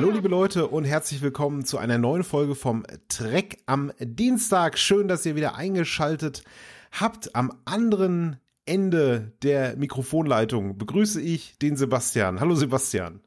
Hallo liebe Leute und herzlich willkommen zu einer neuen Folge vom Trek am Dienstag. Schön, dass ihr wieder eingeschaltet habt. Am anderen Ende der Mikrofonleitung begrüße ich den Sebastian. Hallo Sebastian.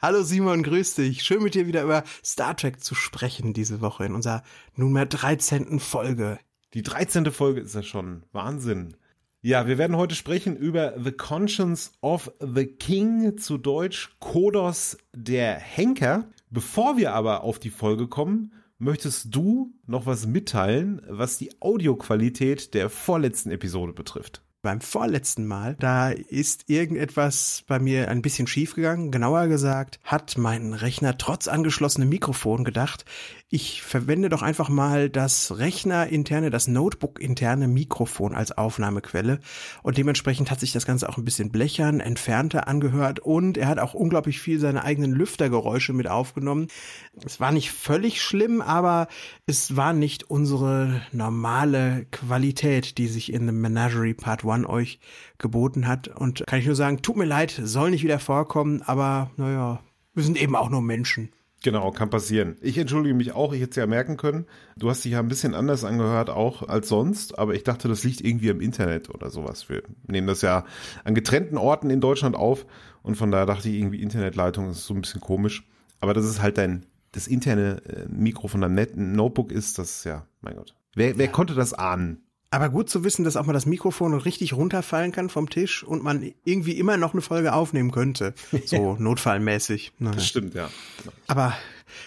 Hallo Simon, grüß dich. Schön mit dir wieder über Star Trek zu sprechen diese Woche in unserer nunmehr 13. Folge. Die 13. Folge ist ja schon Wahnsinn. Ja, wir werden heute sprechen über The Conscience of the King, zu Deutsch Kodos der Henker. Bevor wir aber auf die Folge kommen, möchtest du noch was mitteilen, was die Audioqualität der vorletzten Episode betrifft? beim vorletzten Mal, da ist irgendetwas bei mir ein bisschen schief gegangen. Genauer gesagt, hat mein Rechner trotz angeschlossenem Mikrofon gedacht, ich verwende doch einfach mal das Rechner-interne, das Notebook-interne Mikrofon als Aufnahmequelle. Und dementsprechend hat sich das Ganze auch ein bisschen blechern, entfernter angehört und er hat auch unglaublich viel seine eigenen Lüftergeräusche mit aufgenommen. Es war nicht völlig schlimm, aber es war nicht unsere normale Qualität, die sich in The Menagerie Part 1 euch geboten hat. Und kann ich nur sagen, tut mir leid, soll nicht wieder vorkommen, aber naja, wir sind eben auch nur Menschen. Genau, kann passieren. Ich entschuldige mich auch, ich hätte es ja merken können. Du hast dich ja ein bisschen anders angehört auch als sonst, aber ich dachte, das liegt irgendwie im Internet oder sowas. Wir nehmen das ja an getrennten Orten in Deutschland auf und von daher dachte ich irgendwie Internetleitung ist so ein bisschen komisch. Aber das ist halt dein, das interne äh, Mikro von deinem Notebook ist, das ist ja, mein Gott. Wer, wer ja. konnte das ahnen? Aber gut zu wissen, dass auch mal das Mikrofon richtig runterfallen kann vom Tisch und man irgendwie immer noch eine Folge aufnehmen könnte. So notfallmäßig. Naja. Das stimmt, ja. Aber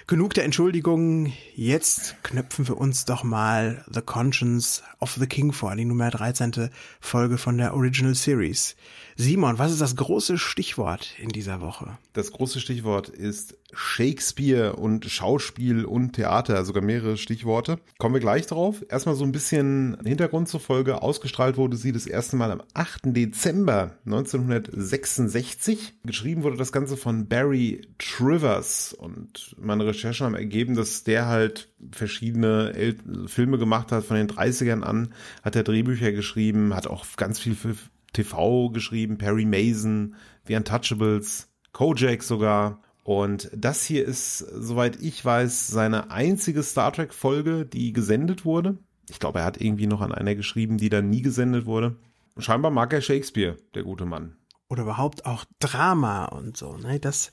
genug der Entschuldigungen. Jetzt knöpfen wir uns doch mal The Conscience of the King vor, die Nummer 13. Folge von der Original Series. Simon, was ist das große Stichwort in dieser Woche? Das große Stichwort ist Shakespeare und Schauspiel und Theater, sogar mehrere Stichworte. Kommen wir gleich drauf. Erstmal so ein bisschen Hintergrund zur Folge. Ausgestrahlt wurde sie das erste Mal am 8. Dezember 1966. Geschrieben wurde das Ganze von Barry Trivers und meine Recherchen haben ergeben, dass der halt verschiedene El Filme gemacht hat von den 30ern an, hat er Drehbücher geschrieben, hat auch ganz viel für TV geschrieben, Perry Mason, The Untouchables, Kojak sogar und das hier ist, soweit ich weiß, seine einzige Star Trek Folge, die gesendet wurde. Ich glaube, er hat irgendwie noch an einer geschrieben, die dann nie gesendet wurde. Scheinbar mag er Shakespeare, der gute Mann. Oder überhaupt auch Drama und so. Ne? Das,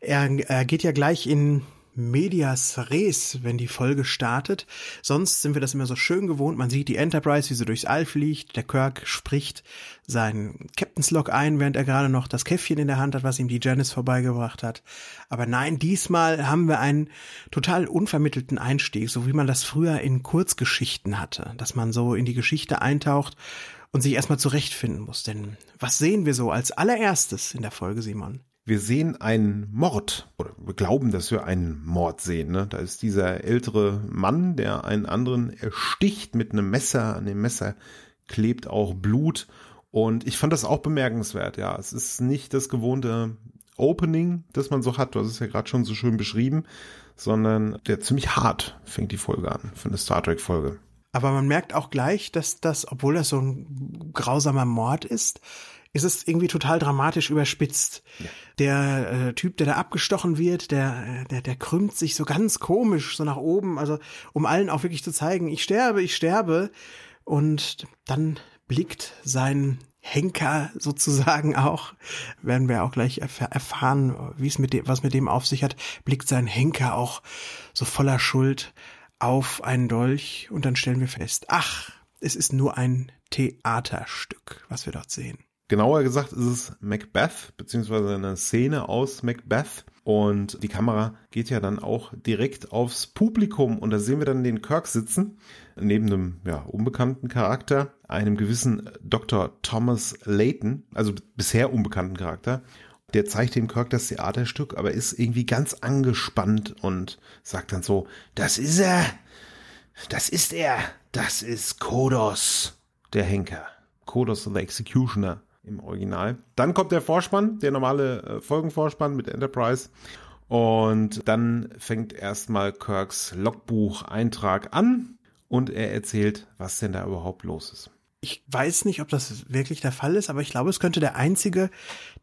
er, er geht ja gleich in medias res, wenn die Folge startet. Sonst sind wir das immer so schön gewohnt. Man sieht die Enterprise, wie sie durchs All fliegt. Der Kirk spricht seinen Captain's Log ein, während er gerade noch das Käffchen in der Hand hat, was ihm die Janice vorbeigebracht hat. Aber nein, diesmal haben wir einen total unvermittelten Einstieg, so wie man das früher in Kurzgeschichten hatte, dass man so in die Geschichte eintaucht und sich erstmal zurechtfinden muss. Denn was sehen wir so als allererstes in der Folge, Simon? Wir sehen einen Mord oder wir glauben, dass wir einen Mord sehen. Ne? Da ist dieser ältere Mann, der einen anderen ersticht mit einem Messer. An dem Messer klebt auch Blut. Und ich fand das auch bemerkenswert. Ja, es ist nicht das gewohnte Opening, das man so hat. Du hast es ja gerade schon so schön beschrieben, sondern der ziemlich hart fängt die Folge an für eine Star Trek Folge. Aber man merkt auch gleich, dass das, obwohl das so ein grausamer Mord ist, ist es irgendwie total dramatisch überspitzt. Ja. Der äh, Typ, der da abgestochen wird, der, äh, der, der krümmt sich so ganz komisch so nach oben, also um allen auch wirklich zu zeigen, ich sterbe, ich sterbe. Und dann blickt sein Henker sozusagen auch, werden wir auch gleich erf erfahren, wie es mit dem, was mit dem auf sich hat, blickt sein Henker auch so voller Schuld auf einen Dolch und dann stellen wir fest, ach, es ist nur ein Theaterstück, was wir dort sehen. Genauer gesagt ist es Macbeth, beziehungsweise eine Szene aus Macbeth. Und die Kamera geht ja dann auch direkt aufs Publikum und da sehen wir dann den Kirk sitzen, neben einem ja, unbekannten Charakter, einem gewissen Dr. Thomas Layton, also bisher unbekannten Charakter. Der zeigt dem Kirk das Theaterstück, aber ist irgendwie ganz angespannt und sagt dann so, das ist er, das ist er, das ist Kodos, der Henker. Kodos the Executioner im Original. Dann kommt der Vorspann, der normale äh, Folgenvorspann mit Enterprise. Und dann fängt erstmal Kirks Logbuch-Eintrag an und er erzählt, was denn da überhaupt los ist. Ich weiß nicht, ob das wirklich der Fall ist, aber ich glaube, es könnte der einzige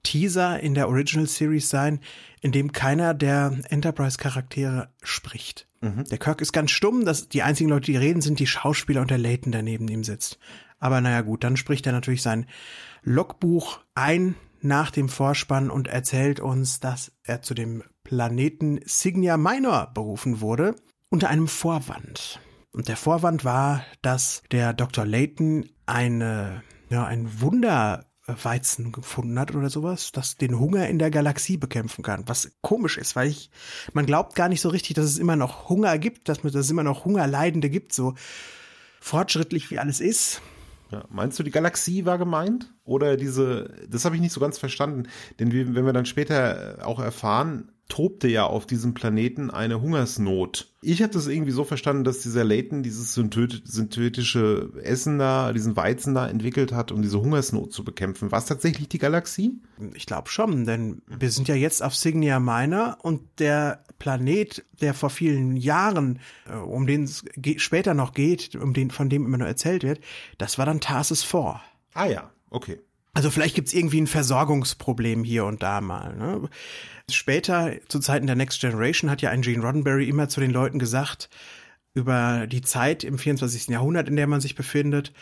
Teaser in der Original Series sein, in dem keiner der Enterprise-Charaktere spricht. Mhm. Der Kirk ist ganz stumm, das, die einzigen Leute, die reden, sind die Schauspieler und der Leighton, der neben ihm sitzt. Aber naja gut, dann spricht er natürlich sein Logbuch ein nach dem Vorspann und erzählt uns, dass er zu dem Planeten Signia Minor berufen wurde, unter einem Vorwand. Und der Vorwand war, dass der Dr. Layton eine, ja, ein Wunderweizen gefunden hat oder sowas, das den Hunger in der Galaxie bekämpfen kann. Was komisch ist, weil ich, man glaubt gar nicht so richtig, dass es immer noch Hunger gibt, dass, dass es immer noch Hungerleidende gibt, so fortschrittlich wie alles ist. Ja, meinst du, die Galaxie war gemeint? Oder diese, das habe ich nicht so ganz verstanden. Denn wenn wir dann später auch erfahren, tobte ja auf diesem Planeten eine Hungersnot. Ich habe das irgendwie so verstanden, dass dieser Layton dieses synthetische Essen da, diesen Weizen da entwickelt hat, um diese Hungersnot zu bekämpfen. War es tatsächlich die Galaxie? Ich glaube schon, denn wir sind ja jetzt auf Signia Minor und der Planet, der vor vielen Jahren, äh, um den es später noch geht, um den, von dem immer nur erzählt wird, das war dann Tarsus 4. Ah ja, okay. Also vielleicht gibt's irgendwie ein Versorgungsproblem hier und da mal. Ne? Später, zu Zeiten der Next Generation, hat ja ein Gene Roddenberry immer zu den Leuten gesagt, über die Zeit im 24. Jahrhundert, in der man sich befindet,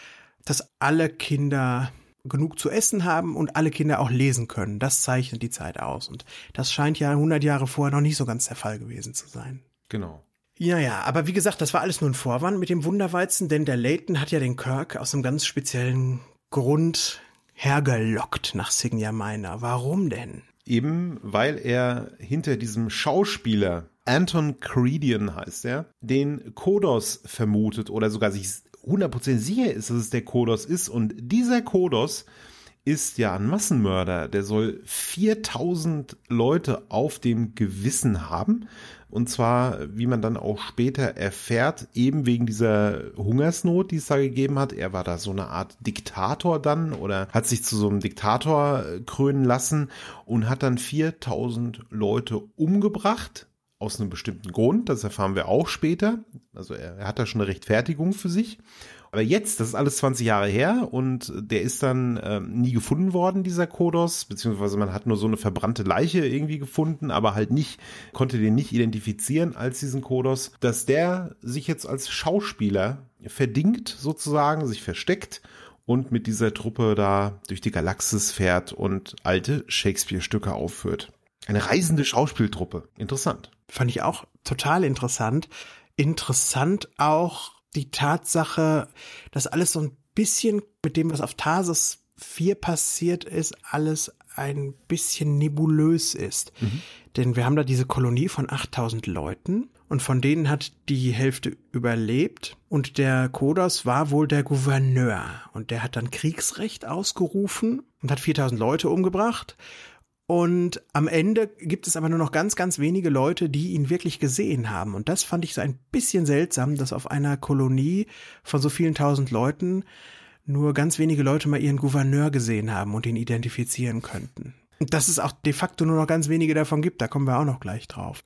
dass alle Kinder genug zu essen haben und alle Kinder auch lesen können. Das zeichnet die Zeit aus. Und das scheint ja 100 Jahre vorher noch nicht so ganz der Fall gewesen zu sein. Genau. Ja, ja, aber wie gesagt, das war alles nur ein Vorwand mit dem Wunderweizen, denn der Layton hat ja den Kirk aus einem ganz speziellen Grund hergelockt nach Signia Minor. Warum denn? Eben, weil er hinter diesem Schauspieler, Anton Credian heißt er, den Kodos vermutet oder sogar sich 100% sicher ist, dass es der Kodos ist. Und dieser Kodos ist ja ein Massenmörder. Der soll 4000 Leute auf dem Gewissen haben. Und zwar, wie man dann auch später erfährt, eben wegen dieser Hungersnot, die es da gegeben hat. Er war da so eine Art Diktator dann oder hat sich zu so einem Diktator äh, krönen lassen und hat dann 4000 Leute umgebracht. Aus einem bestimmten Grund, das erfahren wir auch später. Also er, er hat da schon eine Rechtfertigung für sich. Aber jetzt, das ist alles 20 Jahre her und der ist dann ähm, nie gefunden worden, dieser Kodos, beziehungsweise man hat nur so eine verbrannte Leiche irgendwie gefunden, aber halt nicht, konnte den nicht identifizieren als diesen Kodos, dass der sich jetzt als Schauspieler verdingt sozusagen, sich versteckt und mit dieser Truppe da durch die Galaxis fährt und alte Shakespeare-Stücke aufführt. Eine reisende Schauspieltruppe. Interessant. Fand ich auch total interessant. Interessant auch die Tatsache, dass alles so ein bisschen mit dem, was auf Tarsus 4 passiert ist, alles ein bisschen nebulös ist. Mhm. Denn wir haben da diese Kolonie von 8000 Leuten und von denen hat die Hälfte überlebt und der Kodos war wohl der Gouverneur und der hat dann Kriegsrecht ausgerufen und hat 4000 Leute umgebracht und am Ende gibt es aber nur noch ganz, ganz wenige Leute, die ihn wirklich gesehen haben. Und das fand ich so ein bisschen seltsam, dass auf einer Kolonie von so vielen tausend Leuten nur ganz wenige Leute mal ihren Gouverneur gesehen haben und ihn identifizieren könnten. Und dass es auch de facto nur noch ganz wenige davon gibt, da kommen wir auch noch gleich drauf.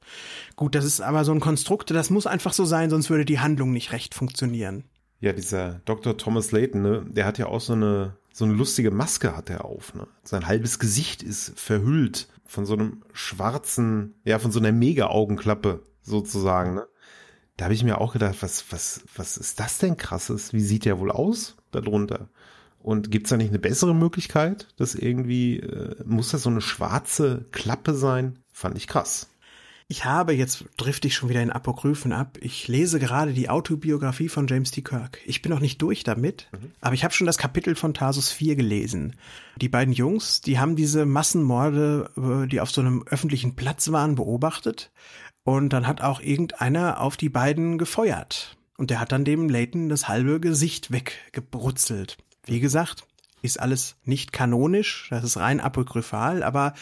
Gut, das ist aber so ein Konstrukt, das muss einfach so sein, sonst würde die Handlung nicht recht funktionieren. Ja, dieser Dr. Thomas Layton, ne, der hat ja auch so eine so eine lustige Maske hat er auf. Ne? Sein halbes Gesicht ist verhüllt von so einem schwarzen, ja, von so einer Mega-Augenklappe sozusagen. Ne? Da habe ich mir auch gedacht, was, was, was ist das denn krasses? Wie sieht der wohl aus darunter? Und gibt's da nicht eine bessere Möglichkeit, dass irgendwie, äh, muss das so eine schwarze Klappe sein? Fand ich krass. Ich habe, jetzt drifte ich schon wieder in Apokryphen ab, ich lese gerade die Autobiografie von James T. Kirk. Ich bin noch nicht durch damit, mhm. aber ich habe schon das Kapitel von Tarsus 4 gelesen. Die beiden Jungs, die haben diese Massenmorde, äh, die auf so einem öffentlichen Platz waren, beobachtet. Und dann hat auch irgendeiner auf die beiden gefeuert. Und der hat dann dem Leighton das halbe Gesicht weggebrutzelt. Wie gesagt, ist alles nicht kanonisch, das ist rein apokryphal, aber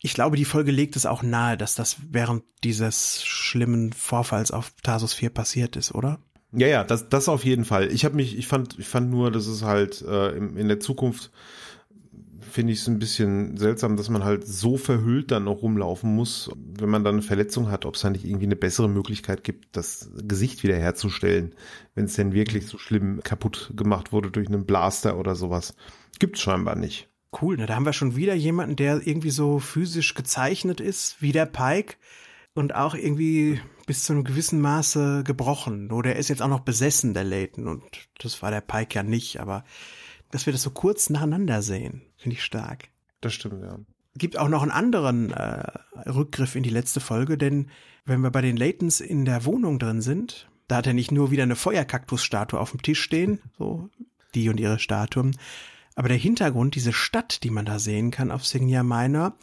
ich glaube, die Folge legt es auch nahe, dass das während dieses schlimmen Vorfalls auf Tarsus 4 passiert ist, oder? Ja, ja, das, das auf jeden Fall. Ich habe mich, ich fand, ich fand nur, dass es halt äh, in, in der Zukunft finde ich es ein bisschen seltsam, dass man halt so verhüllt dann noch rumlaufen muss, wenn man dann eine Verletzung hat, ob es da nicht irgendwie eine bessere Möglichkeit gibt, das Gesicht wiederherzustellen, wenn es denn wirklich so schlimm kaputt gemacht wurde durch einen Blaster oder sowas. Gibt's scheinbar nicht. Cool, ne? da haben wir schon wieder jemanden, der irgendwie so physisch gezeichnet ist, wie der Pike und auch irgendwie bis zu einem gewissen Maße gebrochen. Nur der ist jetzt auch noch besessen, der Leighton, und das war der Pike ja nicht, aber dass wir das so kurz nacheinander sehen, finde ich stark. Das stimmt, ja. Gibt auch noch einen anderen äh, Rückgriff in die letzte Folge, denn wenn wir bei den Laytons in der Wohnung drin sind, da hat er nicht nur wieder eine Feuerkaktusstatue auf dem Tisch stehen, so die und ihre Statuen, aber der Hintergrund, diese Stadt, die man da sehen kann auf Signia Minor,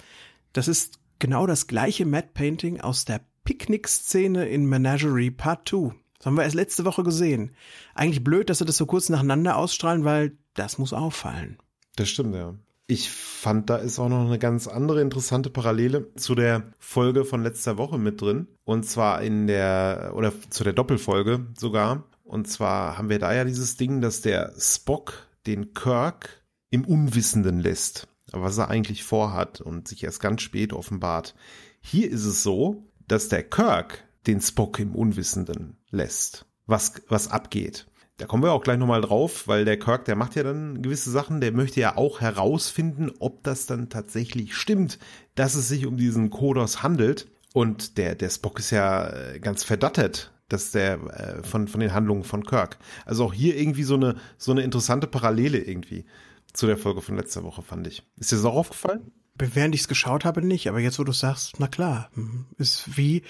das ist genau das gleiche Matte Painting aus der Picknick-Szene in Menagerie Part 2. Das haben wir erst letzte Woche gesehen. Eigentlich blöd, dass sie das so kurz nacheinander ausstrahlen, weil das muss auffallen. Das stimmt, ja. Ich fand, da ist auch noch eine ganz andere interessante Parallele zu der Folge von letzter Woche mit drin. Und zwar in der, oder zu der Doppelfolge sogar. Und zwar haben wir da ja dieses Ding, dass der Spock den Kirk im Unwissenden lässt, was er eigentlich vorhat und sich erst ganz spät offenbart. Hier ist es so, dass der Kirk den Spock im Unwissenden lässt, was, was abgeht. Da kommen wir auch gleich nochmal drauf, weil der Kirk, der macht ja dann gewisse Sachen, der möchte ja auch herausfinden, ob das dann tatsächlich stimmt, dass es sich um diesen Kodos handelt. Und der, der Spock ist ja äh, ganz verdattert, dass der äh, von, von den Handlungen von Kirk. Also auch hier irgendwie so eine, so eine interessante Parallele irgendwie zu der Folge von letzter Woche, fand ich. Ist dir das auch aufgefallen? Während ich es geschaut habe, nicht, aber jetzt, wo du sagst, na klar, hm, ist wie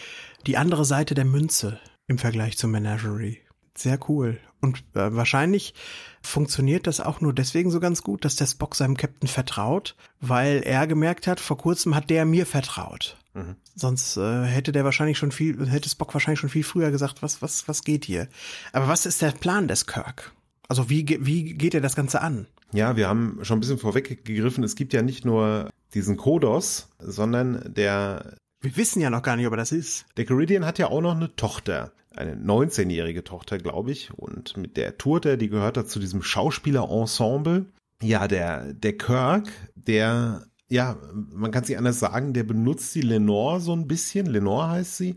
die andere Seite der Münze im Vergleich zur Menagerie. Sehr cool. Und äh, wahrscheinlich funktioniert das auch nur deswegen so ganz gut, dass der Spock seinem Captain vertraut, weil er gemerkt hat, vor kurzem hat der mir vertraut. Mhm. Sonst äh, hätte der wahrscheinlich schon viel, hätte Spock wahrscheinlich schon viel früher gesagt, was, was, was geht hier? Aber was ist der Plan des Kirk? Also wie, wie geht er das Ganze an? Ja, wir haben schon ein bisschen vorweggegriffen. Es gibt ja nicht nur diesen Kodos, sondern der. Wir wissen ja noch gar nicht, ob er das ist. Der Caridian hat ja auch noch eine Tochter. Eine 19-jährige Tochter, glaube ich. Und mit der tourt er, die gehört da zu diesem Schauspieler-Ensemble. Ja, der, der Kirk, der, ja, man kann sich anders sagen, der benutzt die Lenore so ein bisschen. Lenore heißt sie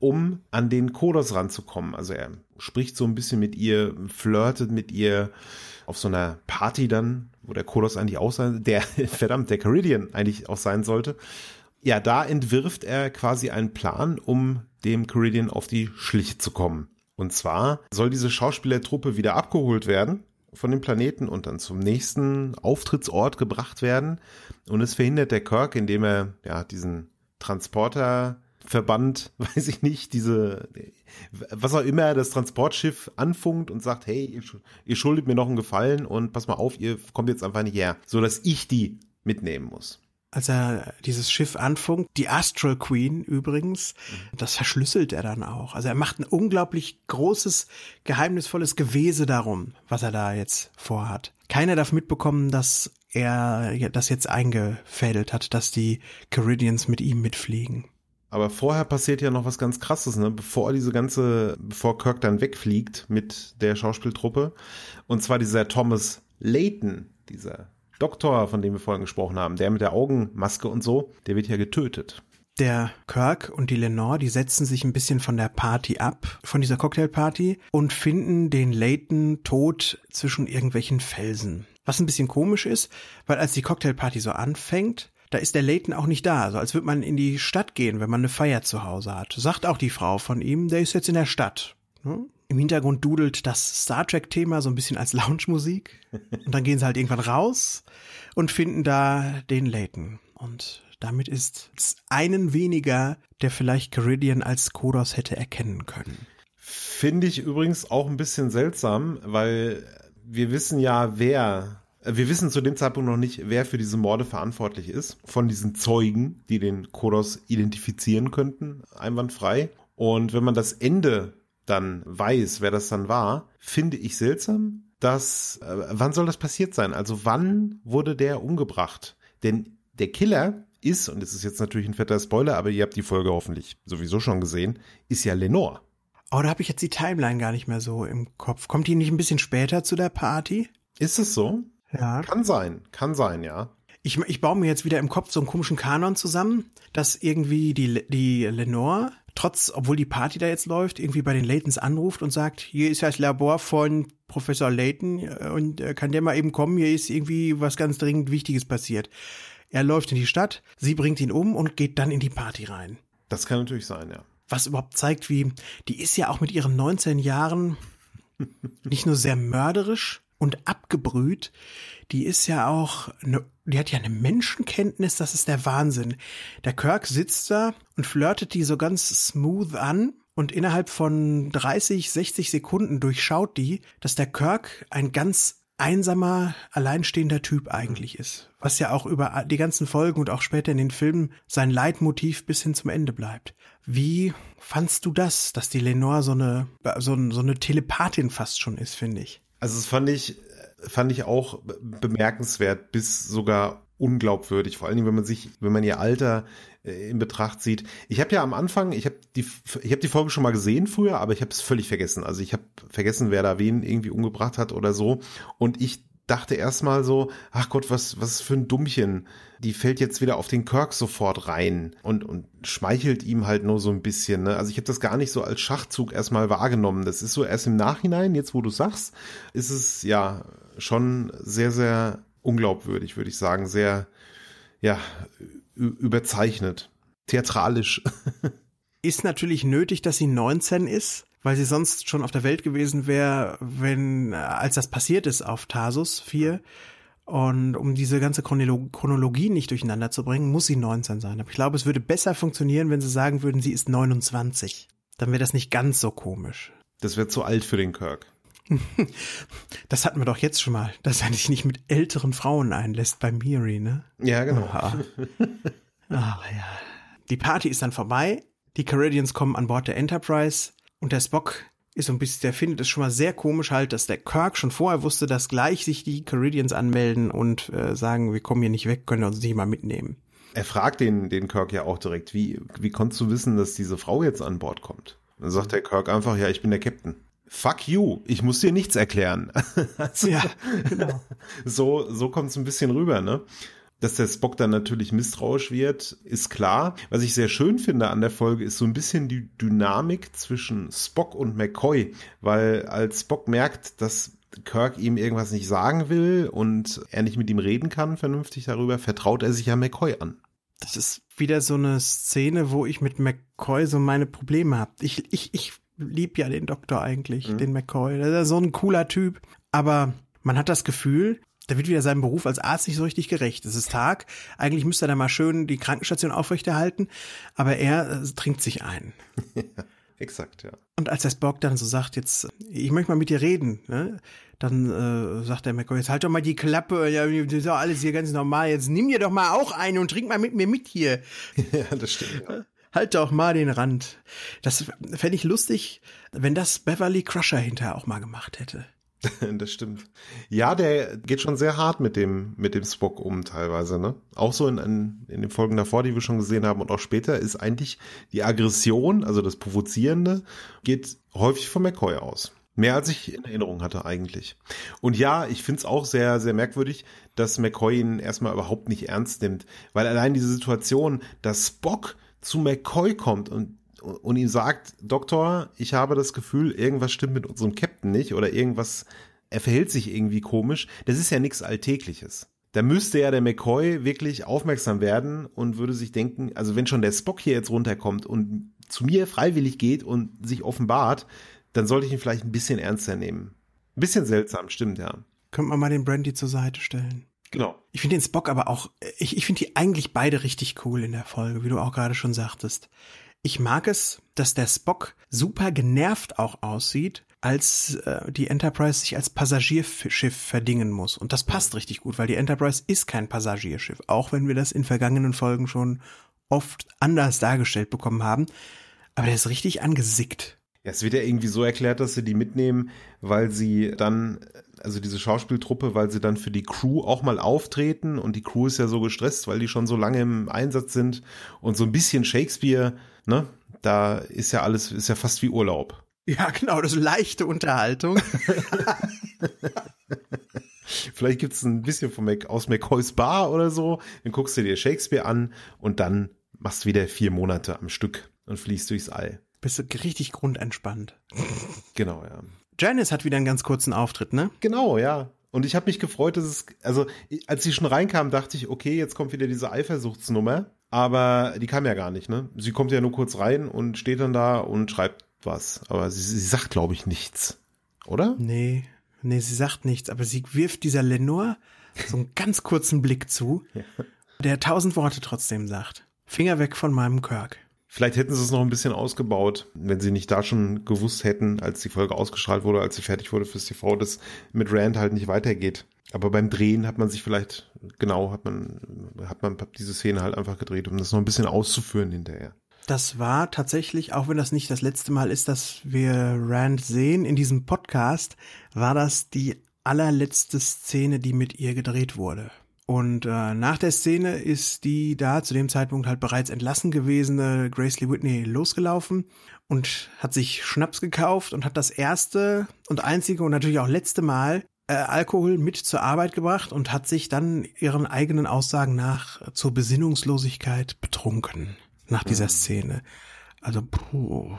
um an den Kodos ranzukommen. Also er spricht so ein bisschen mit ihr, flirtet mit ihr auf so einer Party dann, wo der Kodos eigentlich auch sein, der, verdammt, der Caridian eigentlich auch sein sollte. Ja, da entwirft er quasi einen Plan, um dem Caridian auf die Schliche zu kommen. Und zwar soll diese Schauspielertruppe wieder abgeholt werden von dem Planeten und dann zum nächsten Auftrittsort gebracht werden. Und es verhindert der Kirk, indem er ja diesen Transporter Verband, weiß ich nicht, diese, was auch immer, das Transportschiff anfunkt und sagt, hey, ihr, ihr schuldet mir noch einen Gefallen und pass mal auf, ihr kommt jetzt einfach nicht her, so dass ich die mitnehmen muss. Als er dieses Schiff anfunkt, die Astral Queen übrigens, das verschlüsselt er dann auch. Also er macht ein unglaublich großes, geheimnisvolles Gewese darum, was er da jetzt vorhat. Keiner darf mitbekommen, dass er das jetzt eingefädelt hat, dass die Caridians mit ihm mitfliegen. Aber vorher passiert ja noch was ganz krasses, ne? Bevor diese ganze, bevor Kirk dann wegfliegt mit der Schauspieltruppe. Und zwar dieser Thomas Layton, dieser Doktor, von dem wir vorhin gesprochen haben, der mit der Augenmaske und so, der wird ja getötet. Der Kirk und die Lenore, die setzen sich ein bisschen von der Party ab, von dieser Cocktailparty und finden den Layton tot zwischen irgendwelchen Felsen. Was ein bisschen komisch ist, weil als die Cocktailparty so anfängt, da ist der Leighton auch nicht da, so als würde man in die Stadt gehen, wenn man eine Feier zu Hause hat. Sagt auch die Frau von ihm, der ist jetzt in der Stadt. Ne? Im Hintergrund dudelt das Star Trek-Thema so ein bisschen als Lounge-Musik. Und dann gehen sie halt irgendwann raus und finden da den Leighton. Und Damit ist es einen weniger, der vielleicht Caridian als Kodos hätte erkennen können. Finde ich übrigens auch ein bisschen seltsam, weil wir wissen ja, wer, äh, wir wissen zu dem Zeitpunkt noch nicht, wer für diese Morde verantwortlich ist, von diesen Zeugen, die den Kodos identifizieren könnten, einwandfrei. Und wenn man das Ende dann weiß, wer das dann war, finde ich seltsam, dass, äh, wann soll das passiert sein? Also wann wurde der umgebracht? Denn der Killer ist, und das ist jetzt natürlich ein fetter Spoiler, aber ihr habt die Folge hoffentlich sowieso schon gesehen, ist ja Lenore. Oh, da habe ich jetzt die Timeline gar nicht mehr so im Kopf. Kommt die nicht ein bisschen später zu der Party? Ist es so? Ja. Kann sein, kann sein, ja. Ich, ich baue mir jetzt wieder im Kopf so einen komischen Kanon zusammen, dass irgendwie die, die Lenore, trotz, obwohl die Party da jetzt läuft, irgendwie bei den Laytons anruft und sagt, hier ist das Labor von Professor Layton äh, und äh, kann der mal eben kommen, hier ist irgendwie was ganz dringend Wichtiges passiert. Er läuft in die Stadt, sie bringt ihn um und geht dann in die Party rein. Das kann natürlich sein, ja was überhaupt zeigt, wie die ist ja auch mit ihren 19 Jahren nicht nur sehr mörderisch und abgebrüht, die ist ja auch, eine, die hat ja eine Menschenkenntnis, das ist der Wahnsinn. Der Kirk sitzt da und flirtet die so ganz smooth an und innerhalb von 30, 60 Sekunden durchschaut die, dass der Kirk ein ganz einsamer, alleinstehender Typ eigentlich ist. Was ja auch über die ganzen Folgen und auch später in den Filmen sein Leitmotiv bis hin zum Ende bleibt. Wie fandst du das, dass die Lenore so eine, so, so eine Telepathin fast schon ist, finde ich? Also das fand ich, fand ich auch bemerkenswert, bis sogar unglaubwürdig, vor allen Dingen, wenn man sich, wenn man ihr Alter äh, in Betracht zieht. Ich habe ja am Anfang, ich habe die, ich habe die Folge schon mal gesehen früher, aber ich habe es völlig vergessen. Also ich habe vergessen, wer da wen irgendwie umgebracht hat oder so. Und ich dachte erstmal so, ach Gott, was, was für ein Dummchen. Die fällt jetzt wieder auf den Kirk sofort rein und, und schmeichelt ihm halt nur so ein bisschen. Ne? Also ich habe das gar nicht so als Schachzug erstmal wahrgenommen. Das ist so erst im Nachhinein, jetzt wo du sagst, ist es ja schon sehr, sehr unglaubwürdig, würde ich sagen. Sehr, ja, überzeichnet. Theatralisch. ist natürlich nötig, dass sie 19 ist, weil sie sonst schon auf der Welt gewesen wäre, wenn, als das passiert ist auf Tarsus 4. Und um diese ganze Chronologie nicht durcheinander zu bringen, muss sie 19 sein. Aber ich glaube, es würde besser funktionieren, wenn sie sagen würden, sie ist 29. Dann wäre das nicht ganz so komisch. Das wäre zu alt für den Kirk. Das hatten wir doch jetzt schon mal, dass er sich nicht mit älteren Frauen einlässt bei Miri, ne? Ja, genau. Ach ja. Die Party ist dann vorbei. Die Caridians kommen an Bord der Enterprise und der Spock ist so ein bisschen, der findet es schon mal sehr komisch halt, dass der Kirk schon vorher wusste, dass gleich sich die Caridians anmelden und äh, sagen, wir kommen hier nicht weg, können uns nicht mal mitnehmen. Er fragt den, den Kirk ja auch direkt, wie, wie konntest du wissen, dass diese Frau jetzt an Bord kommt? Dann sagt der Kirk einfach, ja, ich bin der Captain fuck you, ich muss dir nichts erklären. also, ja, genau. So, so kommt es ein bisschen rüber, ne? Dass der Spock dann natürlich misstrauisch wird, ist klar. Was ich sehr schön finde an der Folge, ist so ein bisschen die Dynamik zwischen Spock und McCoy, weil als Spock merkt, dass Kirk ihm irgendwas nicht sagen will und er nicht mit ihm reden kann vernünftig darüber, vertraut er sich ja McCoy an. Das ist wieder so eine Szene, wo ich mit McCoy so meine Probleme habe. Ich, ich, ich lieb ja den Doktor eigentlich, mhm. den McCoy. Der ist so ein cooler Typ. Aber man hat das Gefühl, der wird wieder seinem Beruf als Arzt nicht so richtig gerecht. Es ist Tag. Eigentlich müsste er da mal schön die Krankenstation aufrechterhalten. Aber er äh, trinkt sich ein. Exakt, ja. Und als der Spock dann so sagt, jetzt, ich möchte mal mit dir reden, ne? dann äh, sagt der McCoy, jetzt halt doch mal die Klappe, ja, das ist doch alles hier ganz normal, jetzt nimm dir doch mal auch einen und trink mal mit mir mit hier. ja, das stimmt. Ja halt doch mal den Rand. Das fände ich lustig, wenn das Beverly Crusher hinterher auch mal gemacht hätte. das stimmt. Ja, der geht schon sehr hart mit dem, mit dem Spock um teilweise, ne? Auch so in, in, in den Folgen davor, die wir schon gesehen haben und auch später, ist eigentlich die Aggression, also das Provozierende, geht häufig von McCoy aus. Mehr als ich in Erinnerung hatte eigentlich. Und ja, ich finde es auch sehr, sehr merkwürdig, dass McCoy ihn erstmal überhaupt nicht ernst nimmt. Weil allein diese Situation, dass Spock zu McCoy kommt und, und ihm sagt, Doktor, ich habe das Gefühl, irgendwas stimmt mit unserem Captain nicht oder irgendwas, er verhält sich irgendwie komisch, das ist ja nichts Alltägliches. Da müsste ja der McCoy wirklich aufmerksam werden und würde sich denken, also wenn schon der Spock hier jetzt runterkommt und zu mir freiwillig geht und sich offenbart, dann sollte ich ihn vielleicht ein bisschen ernster nehmen. Ein bisschen seltsam, stimmt ja. Könnte man mal den Brandy zur Seite stellen. Genau. Ich finde den Spock aber auch, ich, ich finde die eigentlich beide richtig cool in der Folge, wie du auch gerade schon sagtest. Ich mag es, dass der Spock super genervt auch aussieht, als äh, die Enterprise sich als Passagierschiff verdingen muss. Und das passt richtig gut, weil die Enterprise ist kein Passagierschiff, auch wenn wir das in vergangenen Folgen schon oft anders dargestellt bekommen haben. Aber der ist richtig angesickt. Ja, es wird ja irgendwie so erklärt, dass sie die mitnehmen, weil sie dann, also diese Schauspieltruppe, weil sie dann für die Crew auch mal auftreten und die Crew ist ja so gestresst, weil die schon so lange im Einsatz sind und so ein bisschen Shakespeare, ne? Da ist ja alles, ist ja fast wie Urlaub. Ja, genau, das ist leichte Unterhaltung. Vielleicht gibt's ein bisschen von Mac, aus McCoys Bar oder so. Dann guckst du dir Shakespeare an und dann machst du wieder vier Monate am Stück und fließt durchs All. Bist du richtig grundentspannt. Genau, ja. Janice hat wieder einen ganz kurzen Auftritt, ne? Genau, ja. Und ich habe mich gefreut, dass es, also als sie schon reinkam, dachte ich, okay, jetzt kommt wieder diese Eifersuchtsnummer. Aber die kam ja gar nicht, ne? Sie kommt ja nur kurz rein und steht dann da und schreibt was. Aber sie, sie sagt, glaube ich, nichts. Oder? Nee, nee, sie sagt nichts. Aber sie wirft dieser Lenore so einen ganz kurzen Blick zu, ja. der tausend Worte trotzdem sagt. Finger weg von meinem Kirk. Vielleicht hätten sie es noch ein bisschen ausgebaut, wenn sie nicht da schon gewusst hätten, als die Folge ausgestrahlt wurde, als sie fertig wurde fürs TV, dass mit Rand halt nicht weitergeht. Aber beim Drehen hat man sich vielleicht, genau, hat man, hat man diese Szene halt einfach gedreht, um das noch ein bisschen auszuführen hinterher. Das war tatsächlich, auch wenn das nicht das letzte Mal ist, dass wir Rand sehen in diesem Podcast, war das die allerletzte Szene, die mit ihr gedreht wurde. Und äh, nach der Szene ist die da zu dem Zeitpunkt halt bereits entlassen gewesene Grace Lee Whitney losgelaufen und hat sich Schnaps gekauft und hat das erste und einzige und natürlich auch letzte Mal äh, Alkohol mit zur Arbeit gebracht und hat sich dann ihren eigenen Aussagen nach zur Besinnungslosigkeit betrunken nach dieser mhm. Szene. Also puh.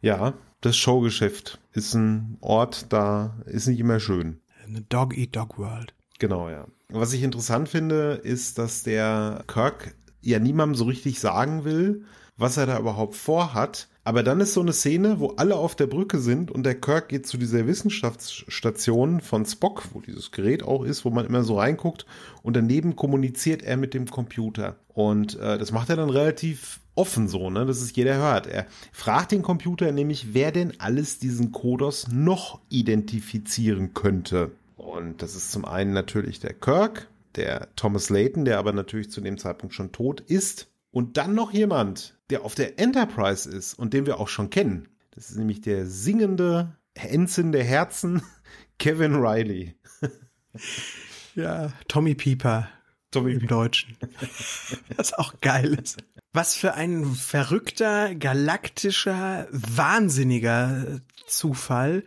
Ja, das Showgeschäft ist ein Ort, da ist nicht immer schön. Eine Dog-Eat-Dog-World. Genau, ja. Was ich interessant finde, ist, dass der Kirk ja niemandem so richtig sagen will, was er da überhaupt vorhat. Aber dann ist so eine Szene, wo alle auf der Brücke sind und der Kirk geht zu dieser Wissenschaftsstation von Spock, wo dieses Gerät auch ist, wo man immer so reinguckt und daneben kommuniziert er mit dem Computer. Und äh, das macht er dann relativ offen so, ne, dass es jeder hört. Er fragt den Computer nämlich, wer denn alles diesen Kodos noch identifizieren könnte. Und das ist zum einen natürlich der Kirk, der Thomas Layton, der aber natürlich zu dem Zeitpunkt schon tot ist. Und dann noch jemand, der auf der Enterprise ist und den wir auch schon kennen. Das ist nämlich der singende Ensign der Herzen, Kevin Riley. ja, Tommy Pieper. Tommy im Deutschen. Was auch geil ist. Was für ein verrückter, galaktischer, wahnsinniger Zufall,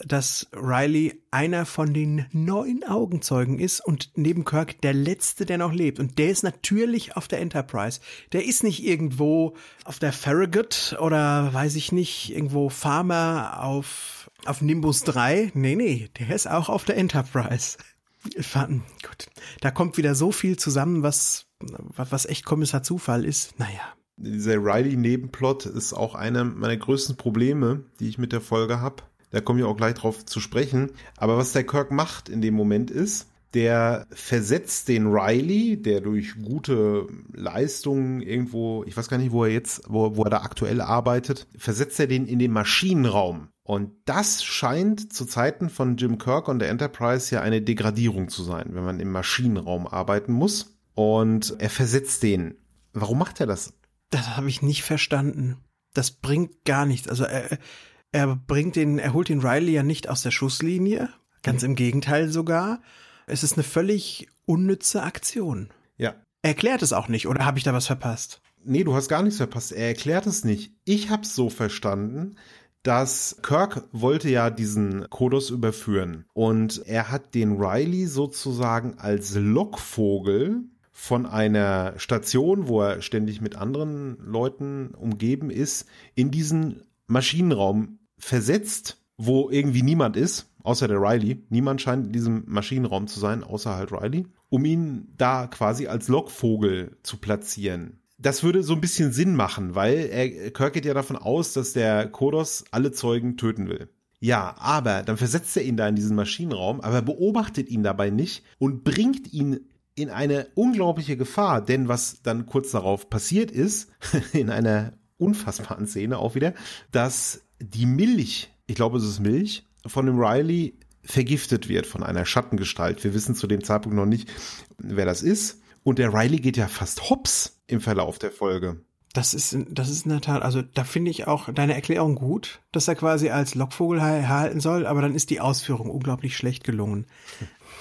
dass Riley einer von den neun Augenzeugen ist und neben Kirk der letzte, der noch lebt. Und der ist natürlich auf der Enterprise. Der ist nicht irgendwo auf der Farragut oder weiß ich nicht, irgendwo Farmer auf, auf Nimbus 3. Nee, nee, der ist auch auf der Enterprise. Gut, da kommt wieder so viel zusammen, was, was echt Kommissar Zufall ist. Naja. Dieser Riley-Nebenplot ist auch einer meiner größten Probleme, die ich mit der Folge habe da kommen wir auch gleich drauf zu sprechen. Aber was der Kirk macht in dem Moment ist, der versetzt den Riley, der durch gute Leistungen irgendwo, ich weiß gar nicht, wo er jetzt, wo, wo er da aktuell arbeitet, versetzt er den in den Maschinenraum. Und das scheint zu Zeiten von Jim Kirk und der Enterprise ja eine Degradierung zu sein, wenn man im Maschinenraum arbeiten muss. Und er versetzt den. Warum macht er das? Das habe ich nicht verstanden. Das bringt gar nichts. Also er, er bringt den, er holt den Riley ja nicht aus der Schusslinie. Ganz mhm. im Gegenteil sogar. Es ist eine völlig unnütze Aktion. Ja. Er erklärt es auch nicht, oder habe ich da was verpasst? Nee, du hast gar nichts verpasst. Er erklärt es nicht. Ich hab's so verstanden, dass Kirk wollte ja diesen Kodos überführen und er hat den Riley sozusagen als Lockvogel von einer Station, wo er ständig mit anderen Leuten umgeben ist, in diesen Maschinenraum versetzt, wo irgendwie niemand ist, außer der Riley. Niemand scheint in diesem Maschinenraum zu sein, außer halt Riley, um ihn da quasi als Lockvogel zu platzieren. Das würde so ein bisschen Sinn machen, weil er, Kirk geht ja davon aus, dass der Kodos alle Zeugen töten will. Ja, aber dann versetzt er ihn da in diesen Maschinenraum, aber beobachtet ihn dabei nicht und bringt ihn in eine unglaubliche Gefahr, denn was dann kurz darauf passiert ist, in einer unfassbaren Szene auch wieder, dass die Milch, ich glaube es ist Milch, von dem Riley vergiftet wird von einer Schattengestalt. Wir wissen zu dem Zeitpunkt noch nicht, wer das ist. Und der Riley geht ja fast hops im Verlauf der Folge. Das ist, das ist in der Tat, also da finde ich auch deine Erklärung gut, dass er quasi als Lockvogel erhalten soll, aber dann ist die Ausführung unglaublich schlecht gelungen.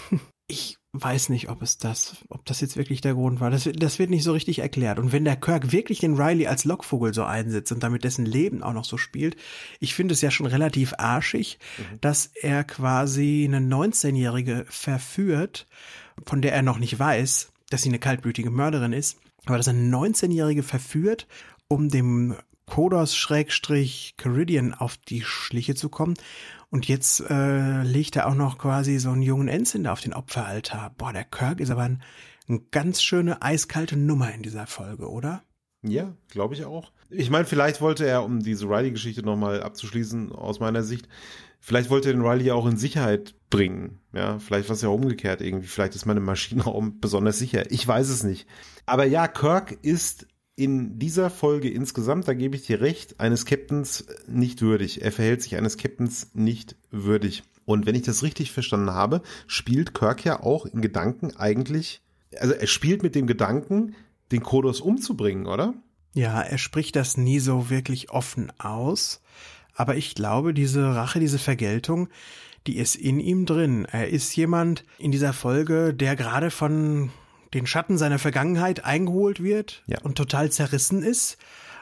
Ich weiß nicht, ob es das, ob das jetzt wirklich der Grund war. Das, das wird nicht so richtig erklärt. Und wenn der Kirk wirklich den Riley als Lockvogel so einsetzt und damit dessen Leben auch noch so spielt, ich finde es ja schon relativ arschig, mhm. dass er quasi eine 19-Jährige verführt, von der er noch nicht weiß, dass sie eine kaltblütige Mörderin ist, aber dass er eine 19-Jährige verführt, um dem Kodos-Caridian auf die Schliche zu kommen und jetzt äh, legt er auch noch quasi so einen jungen Ensign auf den Opferaltar. Boah, der Kirk ist aber ein, eine ganz schöne eiskalte Nummer in dieser Folge, oder? Ja, glaube ich auch. Ich meine, vielleicht wollte er, um diese Riley-Geschichte nochmal abzuschließen, aus meiner Sicht, vielleicht wollte er den Riley auch in Sicherheit bringen. Ja, vielleicht war es ja umgekehrt irgendwie. Vielleicht ist man im Maschinenraum besonders sicher. Ich weiß es nicht. Aber ja, Kirk ist in dieser Folge insgesamt, da gebe ich dir recht, eines Captains nicht würdig. Er verhält sich eines Captains nicht würdig. Und wenn ich das richtig verstanden habe, spielt Kirk ja auch in Gedanken eigentlich, also er spielt mit dem Gedanken, den Kodos umzubringen, oder? Ja, er spricht das nie so wirklich offen aus. Aber ich glaube, diese Rache, diese Vergeltung, die ist in ihm drin. Er ist jemand in dieser Folge, der gerade von den Schatten seiner Vergangenheit eingeholt wird ja. und total zerrissen ist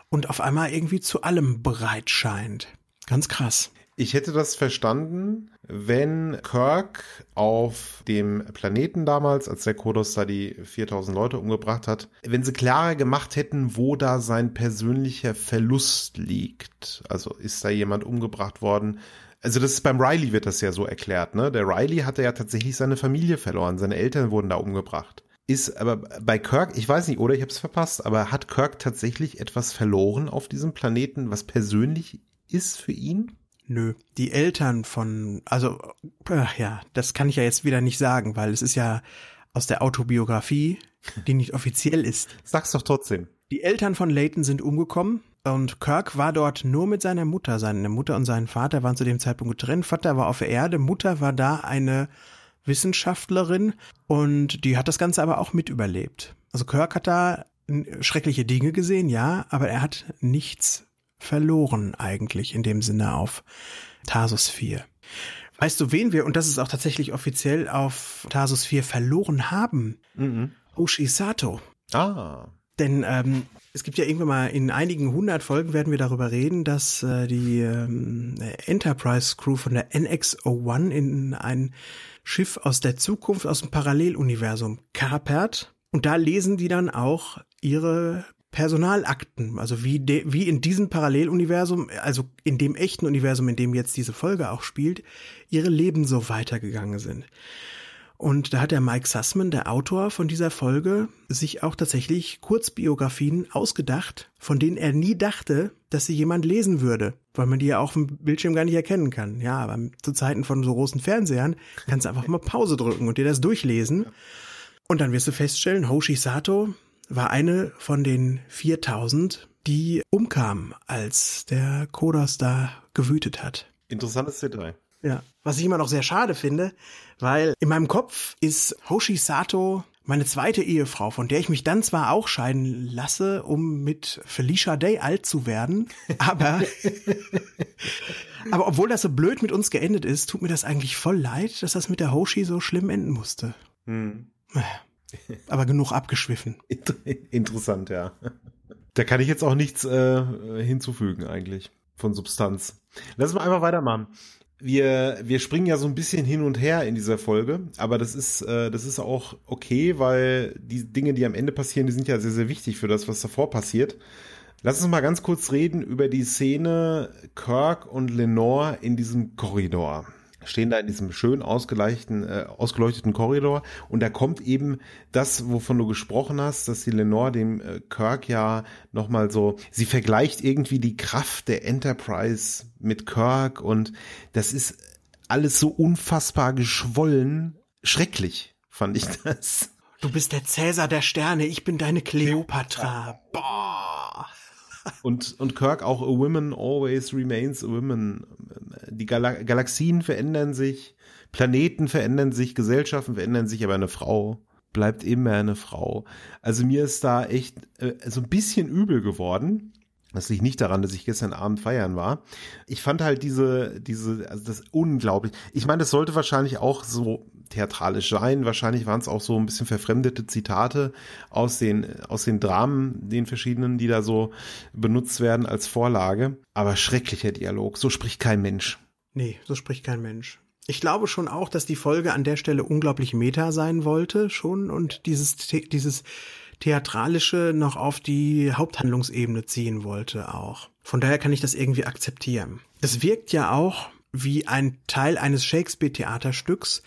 und auf einmal irgendwie zu allem bereit scheint. Ganz krass. Ich hätte das verstanden, wenn Kirk auf dem Planeten damals, als der Kodos da die 4000 Leute umgebracht hat, wenn sie klarer gemacht hätten, wo da sein persönlicher Verlust liegt. Also ist da jemand umgebracht worden, also das ist beim Riley wird das ja so erklärt, ne? Der Riley hatte ja tatsächlich seine Familie verloren, seine Eltern wurden da umgebracht. Ist aber bei Kirk, ich weiß nicht, oder ich habe es verpasst, aber hat Kirk tatsächlich etwas verloren auf diesem Planeten, was persönlich ist für ihn? Nö, die Eltern von, also ach ja, das kann ich ja jetzt wieder nicht sagen, weil es ist ja aus der Autobiografie, die nicht offiziell ist. Sag's doch trotzdem. Die Eltern von Leighton sind umgekommen und Kirk war dort nur mit seiner Mutter. Seine Mutter und sein Vater waren zu dem Zeitpunkt getrennt. Vater war auf der Erde, Mutter war da eine Wissenschaftlerin und die hat das Ganze aber auch mit überlebt. Also Kirk hat da schreckliche Dinge gesehen, ja, aber er hat nichts verloren eigentlich in dem Sinne auf Tarsus 4. Weißt du, wen wir, und das ist auch tatsächlich offiziell auf Tarsus 4 verloren haben? Mhm. Oshi Sato. Ah. Denn ähm, es gibt ja irgendwann mal in einigen hundert Folgen werden wir darüber reden, dass äh, die ähm, Enterprise Crew von der NX-01 in ein Schiff aus der Zukunft, aus dem Paralleluniversum kapert. Und da lesen die dann auch ihre Personalakten, also wie, de, wie in diesem Paralleluniversum, also in dem echten Universum, in dem jetzt diese Folge auch spielt, ihre Leben so weitergegangen sind. Und da hat der Mike Sussman, der Autor von dieser Folge, sich auch tatsächlich Kurzbiografien ausgedacht, von denen er nie dachte, dass sie jemand lesen würde, weil man die ja auf dem Bildschirm gar nicht erkennen kann. Ja, aber zu Zeiten von so großen Fernsehern kannst du einfach mal Pause drücken und dir das durchlesen. Und dann wirst du feststellen, Hoshi Sato war eine von den 4000, die umkam, als der Kodos da gewütet hat. Interessantes Detail. Ja, was ich immer noch sehr schade finde, weil in meinem Kopf ist Hoshi Sato meine zweite Ehefrau, von der ich mich dann zwar auch scheiden lasse, um mit Felicia Day alt zu werden, aber, aber obwohl das so blöd mit uns geendet ist, tut mir das eigentlich voll leid, dass das mit der Hoshi so schlimm enden musste. Hm. Aber genug abgeschwiffen. Interessant, ja. Da kann ich jetzt auch nichts äh, hinzufügen eigentlich von Substanz. Lass mal einfach weitermachen wir, wir springen ja so ein bisschen hin und her in dieser Folge, aber das ist, äh, das ist auch okay, weil die Dinge, die am Ende passieren, die sind ja sehr, sehr wichtig für das, was davor passiert. Lass uns mal ganz kurz reden über die Szene Kirk und Lenore in diesem Korridor. Stehen da in diesem schön ausgeleuchteten, äh, ausgeleuchteten Korridor und da kommt eben das, wovon du gesprochen hast, dass die Lenore dem äh, Kirk ja nochmal so, sie vergleicht irgendwie die Kraft der Enterprise mit Kirk und das ist alles so unfassbar geschwollen, schrecklich fand ich das. Du bist der Cäsar der Sterne, ich bin deine Kleopatra. Boah. Und, und Kirk auch, a woman always remains a woman. Die Gal Galaxien verändern sich, Planeten verändern sich, Gesellschaften verändern sich, aber eine Frau bleibt immer eine Frau. Also mir ist da echt äh, so ein bisschen übel geworden. Das liegt nicht daran, dass ich gestern Abend feiern war. Ich fand halt diese, diese, also das unglaublich. Ich meine, das sollte wahrscheinlich auch so theatralisch sein. Wahrscheinlich waren es auch so ein bisschen verfremdete Zitate aus den, aus den Dramen, den verschiedenen, die da so benutzt werden als Vorlage. Aber schrecklicher Dialog. So spricht kein Mensch. Nee, so spricht kein Mensch. Ich glaube schon auch, dass die Folge an der Stelle unglaublich meta sein wollte, schon, und dieses, dieses Theatralische noch auf die Haupthandlungsebene ziehen wollte auch. Von daher kann ich das irgendwie akzeptieren. Das wirkt ja auch wie ein Teil eines Shakespeare-Theaterstücks,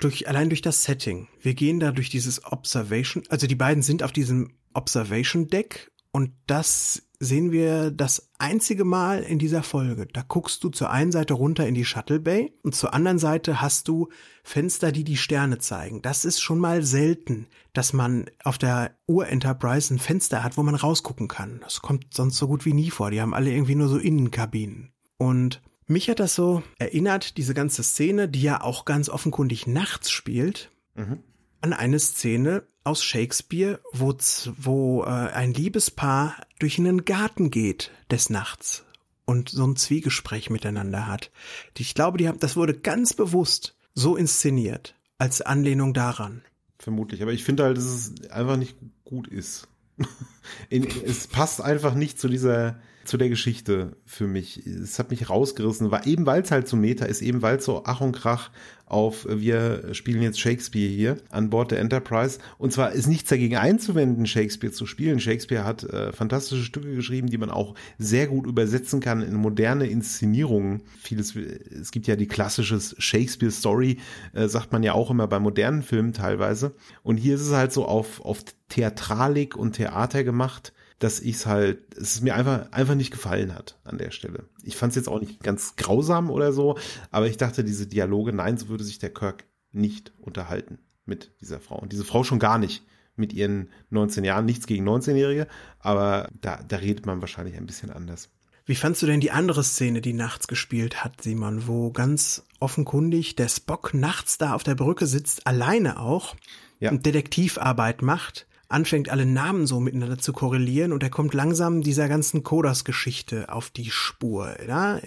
durch, allein durch das Setting. Wir gehen da durch dieses Observation, also die beiden sind auf diesem Observation Deck und das sehen wir das einzige Mal in dieser Folge. Da guckst du zur einen Seite runter in die Shuttle Bay und zur anderen Seite hast du Fenster, die die Sterne zeigen. Das ist schon mal selten, dass man auf der Ur-Enterprise ein Fenster hat, wo man rausgucken kann. Das kommt sonst so gut wie nie vor. Die haben alle irgendwie nur so Innenkabinen. Und mich hat das so erinnert, diese ganze Szene, die ja auch ganz offenkundig nachts spielt, mhm. an eine Szene aus Shakespeare, wo, wo äh, ein Liebespaar durch einen Garten geht des Nachts und so ein Zwiegespräch miteinander hat. Ich glaube, die haben, das wurde ganz bewusst so inszeniert, als Anlehnung daran. Vermutlich, aber ich finde halt, dass es einfach nicht gut ist. es passt einfach nicht zu dieser zu der Geschichte für mich. Es hat mich rausgerissen, war eben weil es halt so Meta ist, eben weil es so Ach und Krach auf wir spielen jetzt Shakespeare hier an Bord der Enterprise. Und zwar ist nichts dagegen einzuwenden, Shakespeare zu spielen. Shakespeare hat äh, fantastische Stücke geschrieben, die man auch sehr gut übersetzen kann in moderne Inszenierungen. Vieles, es gibt ja die klassische Shakespeare-Story, äh, sagt man ja auch immer bei modernen Filmen teilweise. Und hier ist es halt so auf, auf Theatralik und Theater gemacht dass ich es halt, es mir einfach, einfach nicht gefallen hat an der Stelle. Ich fand es jetzt auch nicht ganz grausam oder so, aber ich dachte, diese Dialoge, nein, so würde sich der Kirk nicht unterhalten mit dieser Frau. Und diese Frau schon gar nicht mit ihren 19 Jahren. Nichts gegen 19-Jährige, aber da, da redet man wahrscheinlich ein bisschen anders. Wie fandst du denn die andere Szene, die nachts gespielt hat, Simon, wo ganz offenkundig der Spock nachts da auf der Brücke sitzt, alleine auch, ja. und Detektivarbeit macht anfängt, alle Namen so miteinander zu korrelieren und er kommt langsam dieser ganzen Kodas-Geschichte auf die Spur. Ja?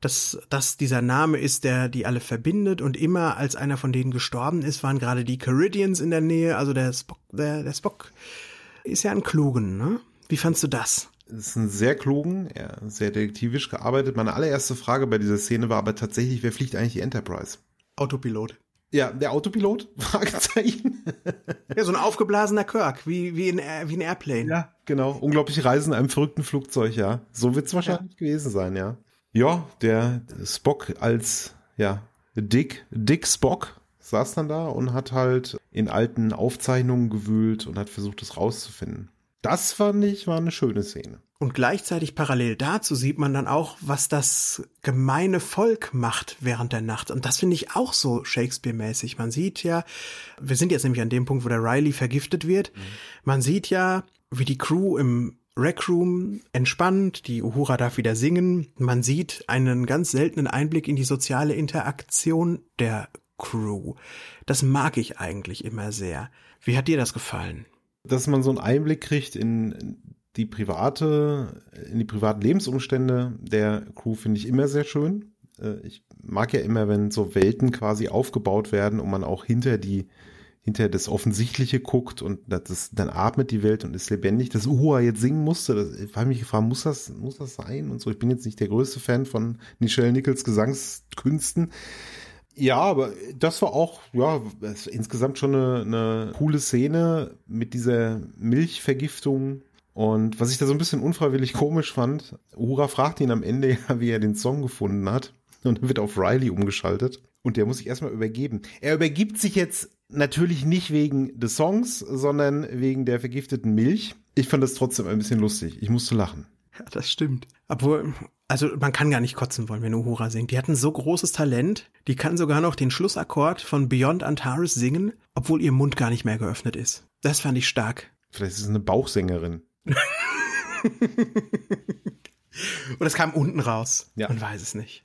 Dass, dass dieser Name ist, der die alle verbindet und immer als einer von denen gestorben ist, waren gerade die Caridians in der Nähe, also der Spock, der, der Spock ist ja ein Klugen, ne? Wie fandst du das? Das ist ein sehr klugen, ja, sehr detektivisch gearbeitet. Meine allererste Frage bei dieser Szene war aber tatsächlich, wer fliegt eigentlich die Enterprise? Autopilot. Ja, der Autopilot? Fragezeichen. ja, so ein aufgeblasener Kirk, wie, wie, in, wie ein Airplane. Ja, genau. Unglaubliche Reisen in einem verrückten Flugzeug, ja. So wird's wahrscheinlich ja. gewesen sein, ja. Ja, der Spock als, ja, Dick, Dick Spock saß dann da und hat halt in alten Aufzeichnungen gewühlt und hat versucht, es rauszufinden. Das fand ich, war eine schöne Szene. Und gleichzeitig parallel dazu sieht man dann auch, was das gemeine Volk macht während der Nacht. Und das finde ich auch so Shakespeare-mäßig. Man sieht ja, wir sind jetzt nämlich an dem Punkt, wo der Riley vergiftet wird. Mhm. Man sieht ja, wie die Crew im Rec Room entspannt, die Uhura darf wieder singen. Man sieht einen ganz seltenen Einblick in die soziale Interaktion der Crew. Das mag ich eigentlich immer sehr. Wie hat dir das gefallen? Dass man so einen Einblick kriegt in die private, in die privaten Lebensumstände der Crew finde ich immer sehr schön. Äh, ich mag ja immer, wenn so Welten quasi aufgebaut werden und man auch hinter die, hinter das Offensichtliche guckt und das, dann atmet die Welt und ist lebendig. Dass Uhura jetzt singen musste, das, ich habe mich gefragt, muss das, muss das sein? Und so, ich bin jetzt nicht der größte Fan von Michelle Nichols Gesangskünsten. Ja, aber das war auch, ja, insgesamt schon eine, eine coole Szene mit dieser Milchvergiftung und was ich da so ein bisschen unfreiwillig komisch fand, Uhura fragt ihn am Ende ja, wie er den Song gefunden hat. und dann wird auf Riley umgeschaltet und der muss sich erstmal übergeben. Er übergibt sich jetzt natürlich nicht wegen des Songs, sondern wegen der vergifteten Milch. Ich fand das trotzdem ein bisschen lustig. Ich musste lachen. Ja, das stimmt. Obwohl, also man kann gar nicht kotzen wollen, wenn Uhura singt. Die hat ein so großes Talent, die kann sogar noch den Schlussakkord von Beyond Antares singen, obwohl ihr Mund gar nicht mehr geöffnet ist. Das fand ich stark. Vielleicht ist es eine Bauchsängerin. Und es kam unten raus. Ja. Man weiß es nicht.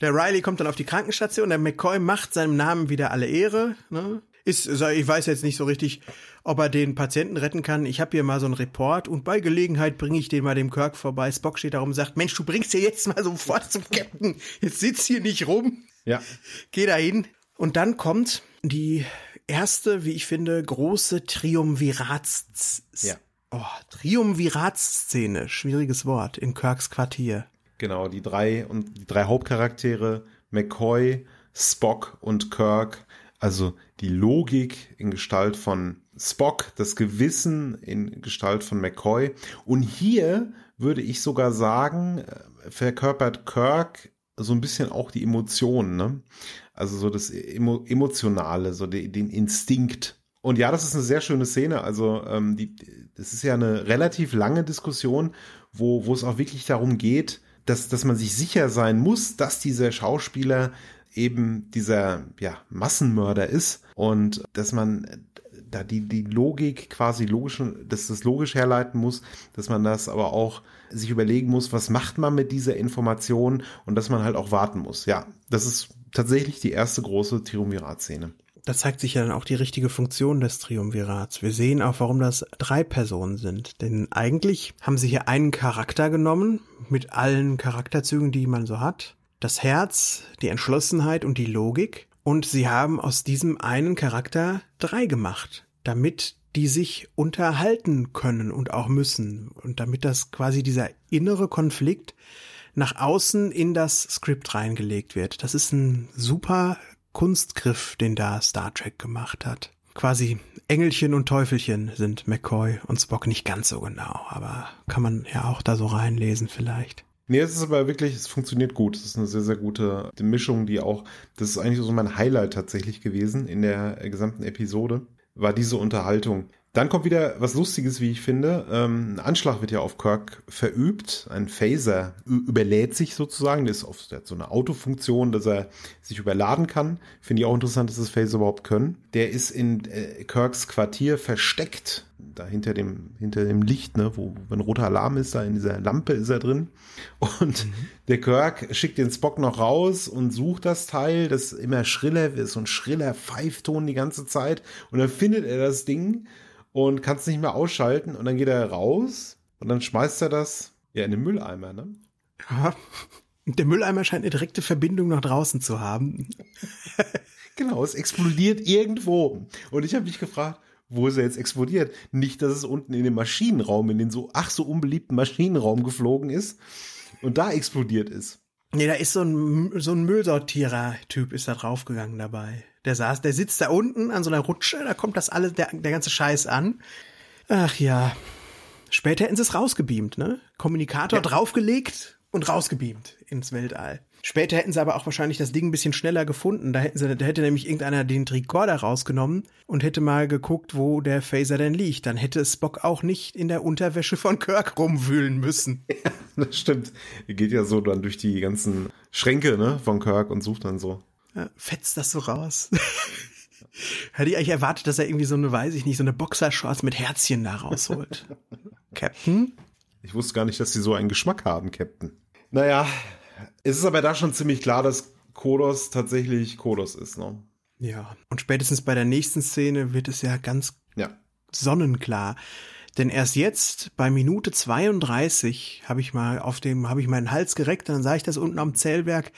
der Riley kommt dann auf die Krankenstation, der McCoy macht seinem Namen wieder alle Ehre. Ne? Ist, ich weiß jetzt nicht so richtig, ob er den Patienten retten kann. Ich habe hier mal so einen Report und bei Gelegenheit bringe ich den mal dem Kirk vorbei. Spock steht da rum und sagt, Mensch, du bringst dir jetzt mal sofort zum Captain. Jetzt sitz hier nicht rum. Ja. Geh da hin. Und dann kommt die erste, wie ich finde, große Triumvirats... Ja. Oh, Triumviratsszene, schwieriges Wort, in Kirks Quartier. Genau, die drei und die drei Hauptcharaktere, McCoy, Spock und Kirk, also die Logik in Gestalt von Spock, das Gewissen in Gestalt von McCoy. Und hier würde ich sogar sagen, äh, verkörpert Kirk so ein bisschen auch die Emotionen, ne? Also so das Emo Emotionale, so die, den Instinkt. Und ja, das ist eine sehr schöne Szene. Also ähm, die, das ist ja eine relativ lange Diskussion, wo, wo es auch wirklich darum geht, dass, dass man sich sicher sein muss, dass dieser Schauspieler eben dieser ja, Massenmörder ist und dass man da die, die Logik quasi logisch, dass das logisch herleiten muss, dass man das aber auch sich überlegen muss, was macht man mit dieser Information und dass man halt auch warten muss. Ja, das ist tatsächlich die erste große Triumvirat-Szene da zeigt sich ja dann auch die richtige Funktion des Triumvirats. Wir sehen auch, warum das drei Personen sind. Denn eigentlich haben sie hier einen Charakter genommen, mit allen Charakterzügen, die man so hat. Das Herz, die Entschlossenheit und die Logik. Und sie haben aus diesem einen Charakter drei gemacht, damit die sich unterhalten können und auch müssen. Und damit das quasi dieser innere Konflikt nach außen in das Skript reingelegt wird. Das ist ein super Kunstgriff, den da Star Trek gemacht hat. Quasi Engelchen und Teufelchen sind McCoy und Spock nicht ganz so genau, aber kann man ja auch da so reinlesen vielleicht. Nee, es ist aber wirklich, es funktioniert gut. Es ist eine sehr, sehr gute Mischung, die auch, das ist eigentlich so mein Highlight tatsächlich gewesen in der gesamten Episode, war diese Unterhaltung. Dann kommt wieder was Lustiges, wie ich finde. Ähm, ein Anschlag wird ja auf Kirk verübt. Ein Phaser überlädt sich sozusagen. Der, ist auf, der hat so eine Autofunktion, dass er sich überladen kann. Finde ich auch interessant, dass das Phaser überhaupt können. Der ist in äh, Kirks Quartier versteckt. Da hinter dem, hinter dem Licht, ne, wo, ein roter Alarm ist, da in dieser Lampe ist er drin. Und mhm. der Kirk schickt den Spock noch raus und sucht das Teil, das immer schriller ist, so ein schriller Pfeifton die ganze Zeit. Und dann findet er das Ding und kann es nicht mehr ausschalten und dann geht er raus und dann schmeißt er das ja in den Mülleimer, ne? Ja. Der Mülleimer scheint eine direkte Verbindung nach draußen zu haben. genau, es explodiert irgendwo. Und ich habe mich gefragt, wo ist er jetzt explodiert? Nicht, dass es unten in den Maschinenraum, in den so ach so unbeliebten Maschinenraum geflogen ist und da explodiert ist. Nee, da ist so ein, so ein Müllsortierer-Typ ist da draufgegangen dabei. Der saß, der sitzt da unten an so einer Rutsche, da kommt das alles, der, der ganze Scheiß an. Ach ja. Später hätten sie es rausgebeamt, ne? Kommunikator ja. draufgelegt und rausgebeamt ins Weltall. Später hätten sie aber auch wahrscheinlich das Ding ein bisschen schneller gefunden. Da hätten sie, da hätte nämlich irgendeiner den Tricorder rausgenommen und hätte mal geguckt, wo der Phaser denn liegt. Dann hätte Spock auch nicht in der Unterwäsche von Kirk rumwühlen müssen. Ja, das stimmt. Er geht ja so dann durch die ganzen Schränke, ne, von Kirk und sucht dann so. Ja, fetzt das so raus. Hätte ich eigentlich erwartet, dass er irgendwie so eine, weiß ich nicht, so eine Boxershorts mit Herzchen da rausholt. Captain? Ich wusste gar nicht, dass sie so einen Geschmack haben, Captain. Naja, es ist aber da schon ziemlich klar, dass Kodos tatsächlich Kodos ist, ne? Ja, und spätestens bei der nächsten Szene wird es ja ganz ja. sonnenklar. Denn erst jetzt, bei Minute 32, habe ich mal auf dem, habe ich meinen Hals gereckt, dann sah ich das unten am Zählwerk.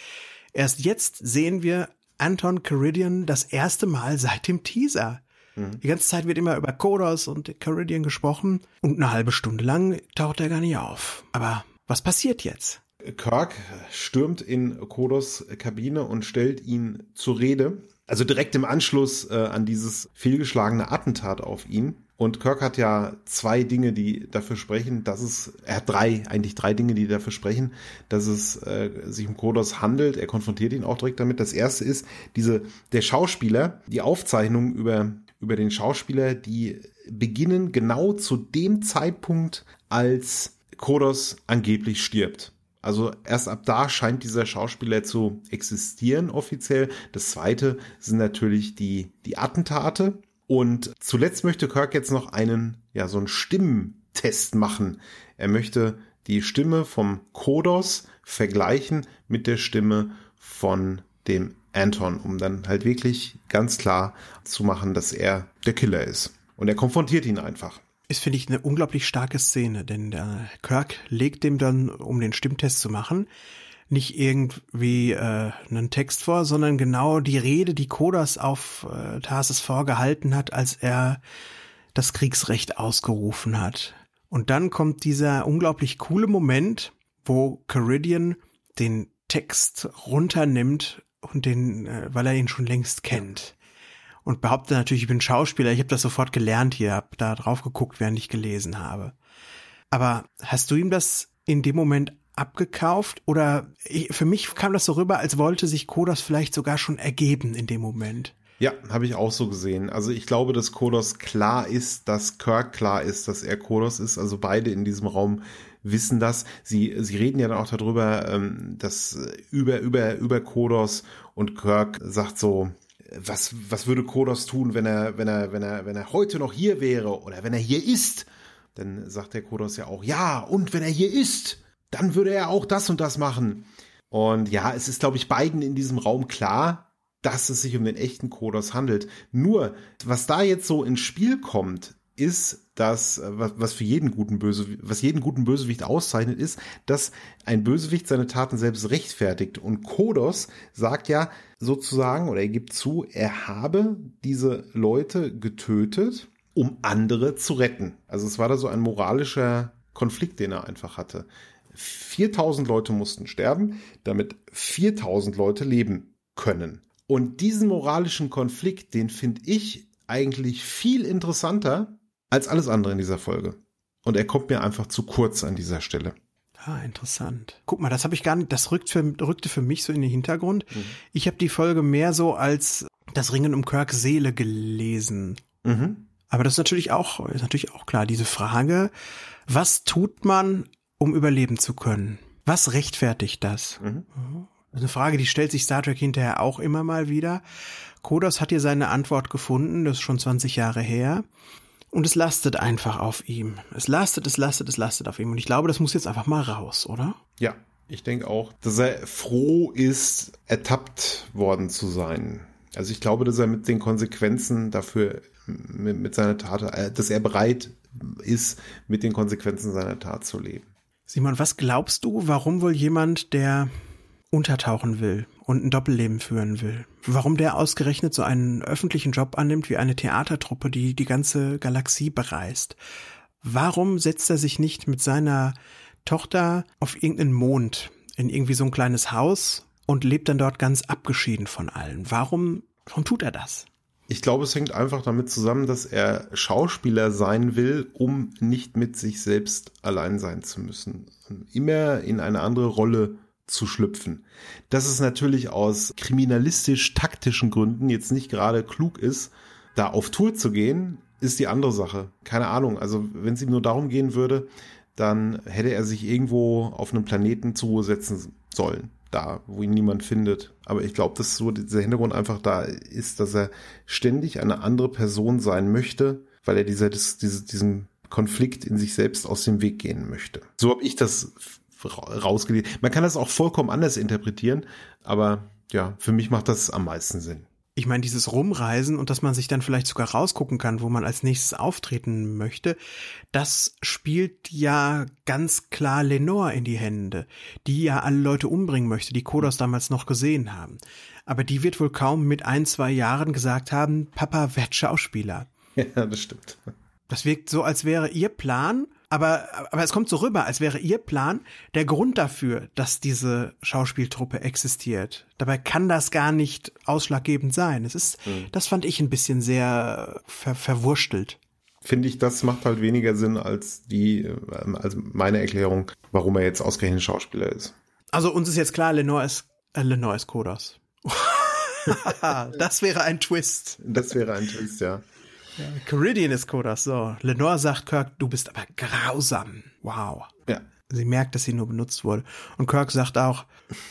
Erst jetzt sehen wir Anton Caridian das erste Mal seit dem Teaser. Mhm. Die ganze Zeit wird immer über Kodos und Caridian gesprochen und eine halbe Stunde lang taucht er gar nicht auf. Aber was passiert jetzt? Kirk stürmt in Kodos Kabine und stellt ihn zur Rede. Also direkt im Anschluss äh, an dieses fehlgeschlagene Attentat auf ihn. Und Kirk hat ja zwei Dinge, die dafür sprechen, dass es, er hat drei, eigentlich drei Dinge, die dafür sprechen, dass es äh, sich um Kodos handelt. Er konfrontiert ihn auch direkt damit. Das erste ist diese, der Schauspieler, die Aufzeichnungen über, über den Schauspieler, die beginnen genau zu dem Zeitpunkt, als Kodos angeblich stirbt. Also erst ab da scheint dieser Schauspieler zu existieren offiziell. Das zweite sind natürlich die, die Attentate, und zuletzt möchte Kirk jetzt noch einen, ja, so einen Stimmtest machen. Er möchte die Stimme vom Kodos vergleichen mit der Stimme von dem Anton, um dann halt wirklich ganz klar zu machen, dass er der Killer ist. Und er konfrontiert ihn einfach. Ist, finde ich, eine unglaublich starke Szene, denn der Kirk legt dem dann, um den Stimmtest zu machen, nicht irgendwie äh, einen Text vor, sondern genau die Rede, die Kodas auf äh, Tarsis vorgehalten hat, als er das Kriegsrecht ausgerufen hat. Und dann kommt dieser unglaublich coole Moment, wo Caridian den Text runternimmt und den, äh, weil er ihn schon längst kennt. Und behauptet natürlich, ich bin Schauspieler, ich habe das sofort gelernt hier, hab da drauf geguckt, während ich gelesen habe. Aber hast du ihm das in dem Moment abgekauft oder ich, für mich kam das so rüber, als wollte sich Kodos vielleicht sogar schon ergeben in dem Moment. Ja, habe ich auch so gesehen. Also ich glaube, dass Kodos klar ist, dass Kirk klar ist, dass er Kodos ist. Also beide in diesem Raum wissen das. Sie, sie reden ja dann auch darüber, ähm, dass über, über, über Kodos und Kirk sagt so, was, was würde Kodos tun, wenn er, wenn er, wenn er, wenn er heute noch hier wäre oder wenn er hier ist? Dann sagt der Kodos ja auch, ja, und wenn er hier ist, dann würde er auch das und das machen. Und ja, es ist, glaube ich, beiden in diesem Raum klar, dass es sich um den echten Kodos handelt. Nur, was da jetzt so ins Spiel kommt, ist, dass, was für jeden guten Bösewicht, was jeden guten Bösewicht auszeichnet, ist, dass ein Bösewicht seine Taten selbst rechtfertigt. Und Kodos sagt ja sozusagen, oder er gibt zu, er habe diese Leute getötet, um andere zu retten. Also es war da so ein moralischer Konflikt, den er einfach hatte. 4000 Leute mussten sterben, damit 4000 Leute leben können. Und diesen moralischen Konflikt, den finde ich eigentlich viel interessanter als alles andere in dieser Folge. Und er kommt mir einfach zu kurz an dieser Stelle. Ah, interessant. Guck mal, das habe ich gar nicht, das rückt für, rückte für mich so in den Hintergrund. Mhm. Ich habe die Folge mehr so als das Ringen um Kirks Seele gelesen. Mhm. Aber das ist natürlich auch, ist natürlich auch klar, diese Frage, was tut man um überleben zu können. Was rechtfertigt das? Mhm. Eine Frage, die stellt sich Star Trek hinterher auch immer mal wieder. Kodos hat hier seine Antwort gefunden, das ist schon 20 Jahre her. Und es lastet einfach auf ihm. Es lastet, es lastet, es lastet auf ihm. Und ich glaube, das muss jetzt einfach mal raus, oder? Ja, ich denke auch, dass er froh ist, ertappt worden zu sein. Also ich glaube, dass er mit den Konsequenzen dafür, mit, mit seiner Tat, äh, dass er bereit ist, mit den Konsequenzen seiner Tat zu leben. Simon, was glaubst du, warum wohl jemand, der untertauchen will und ein Doppelleben führen will, warum der ausgerechnet so einen öffentlichen Job annimmt wie eine Theatertruppe, die die ganze Galaxie bereist? Warum setzt er sich nicht mit seiner Tochter auf irgendeinen Mond, in irgendwie so ein kleines Haus und lebt dann dort ganz abgeschieden von allen? Warum, warum tut er das? Ich glaube, es hängt einfach damit zusammen, dass er Schauspieler sein will, um nicht mit sich selbst allein sein zu müssen. Immer in eine andere Rolle zu schlüpfen. Dass es natürlich aus kriminalistisch-taktischen Gründen jetzt nicht gerade klug ist, da auf Tour zu gehen, ist die andere Sache. Keine Ahnung. Also wenn es ihm nur darum gehen würde, dann hätte er sich irgendwo auf einem Planeten zur Ruhe setzen sollen da, wo ihn niemand findet. Aber ich glaube, dass so dieser Hintergrund einfach da ist, dass er ständig eine andere Person sein möchte, weil er dieser, diese, diesem Konflikt in sich selbst aus dem Weg gehen möchte. So habe ich das rausgelesen. Man kann das auch vollkommen anders interpretieren, aber ja, für mich macht das am meisten Sinn ich meine, dieses Rumreisen und dass man sich dann vielleicht sogar rausgucken kann, wo man als nächstes auftreten möchte, das spielt ja ganz klar Lenore in die Hände, die ja alle Leute umbringen möchte, die Kodos damals noch gesehen haben. Aber die wird wohl kaum mit ein, zwei Jahren gesagt haben, Papa wird Schauspieler. Ja, das stimmt. Das wirkt so, als wäre ihr Plan, aber, aber es kommt so rüber, als wäre ihr Plan der Grund dafür, dass diese Schauspieltruppe existiert. Dabei kann das gar nicht ausschlaggebend sein. Es ist, mhm. das fand ich ein bisschen sehr ver verwurstelt. finde ich, das macht halt weniger Sinn als die, als meine Erklärung, warum er jetzt ausgerechnet Schauspieler ist. Also uns ist jetzt klar, Lenore ist, äh, Lenore ist Kodos. das wäre ein Twist. Das wäre ein Twist, ja. Ja Caridian ist Kodos, so. Lenore sagt Kirk, du bist aber grausam. Wow. Ja. Sie merkt, dass sie nur benutzt wurde. Und Kirk sagt auch,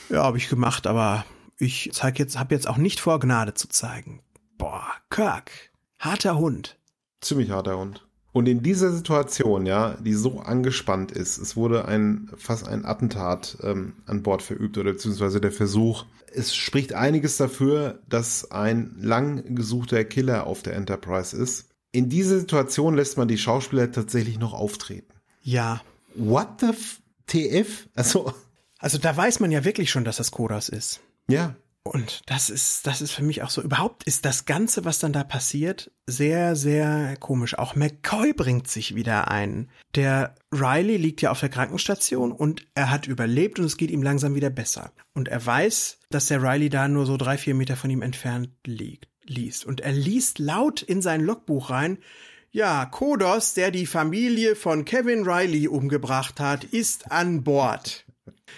ja, habe ich gemacht, aber ich zeig jetzt, habe jetzt auch nicht vor, Gnade zu zeigen. Boah, Kirk, harter Hund. Ziemlich harter Hund. Und in dieser Situation, ja, die so angespannt ist, es wurde ein fast ein Attentat ähm, an Bord verübt oder beziehungsweise der Versuch. Es spricht einiges dafür, dass ein lang gesuchter Killer auf der Enterprise ist. In dieser Situation lässt man die Schauspieler tatsächlich noch auftreten. Ja. What the f TF? Also. Also da weiß man ja wirklich schon, dass das Kodas ist. Ja. Und das ist, das ist für mich auch so, überhaupt ist das Ganze, was dann da passiert, sehr, sehr komisch. Auch McCoy bringt sich wieder ein. Der Riley liegt ja auf der Krankenstation und er hat überlebt und es geht ihm langsam wieder besser. Und er weiß, dass der Riley da nur so drei, vier Meter von ihm entfernt liegt, liest. Und er liest laut in sein Logbuch rein, ja, Kodos, der die Familie von Kevin Riley umgebracht hat, ist an Bord.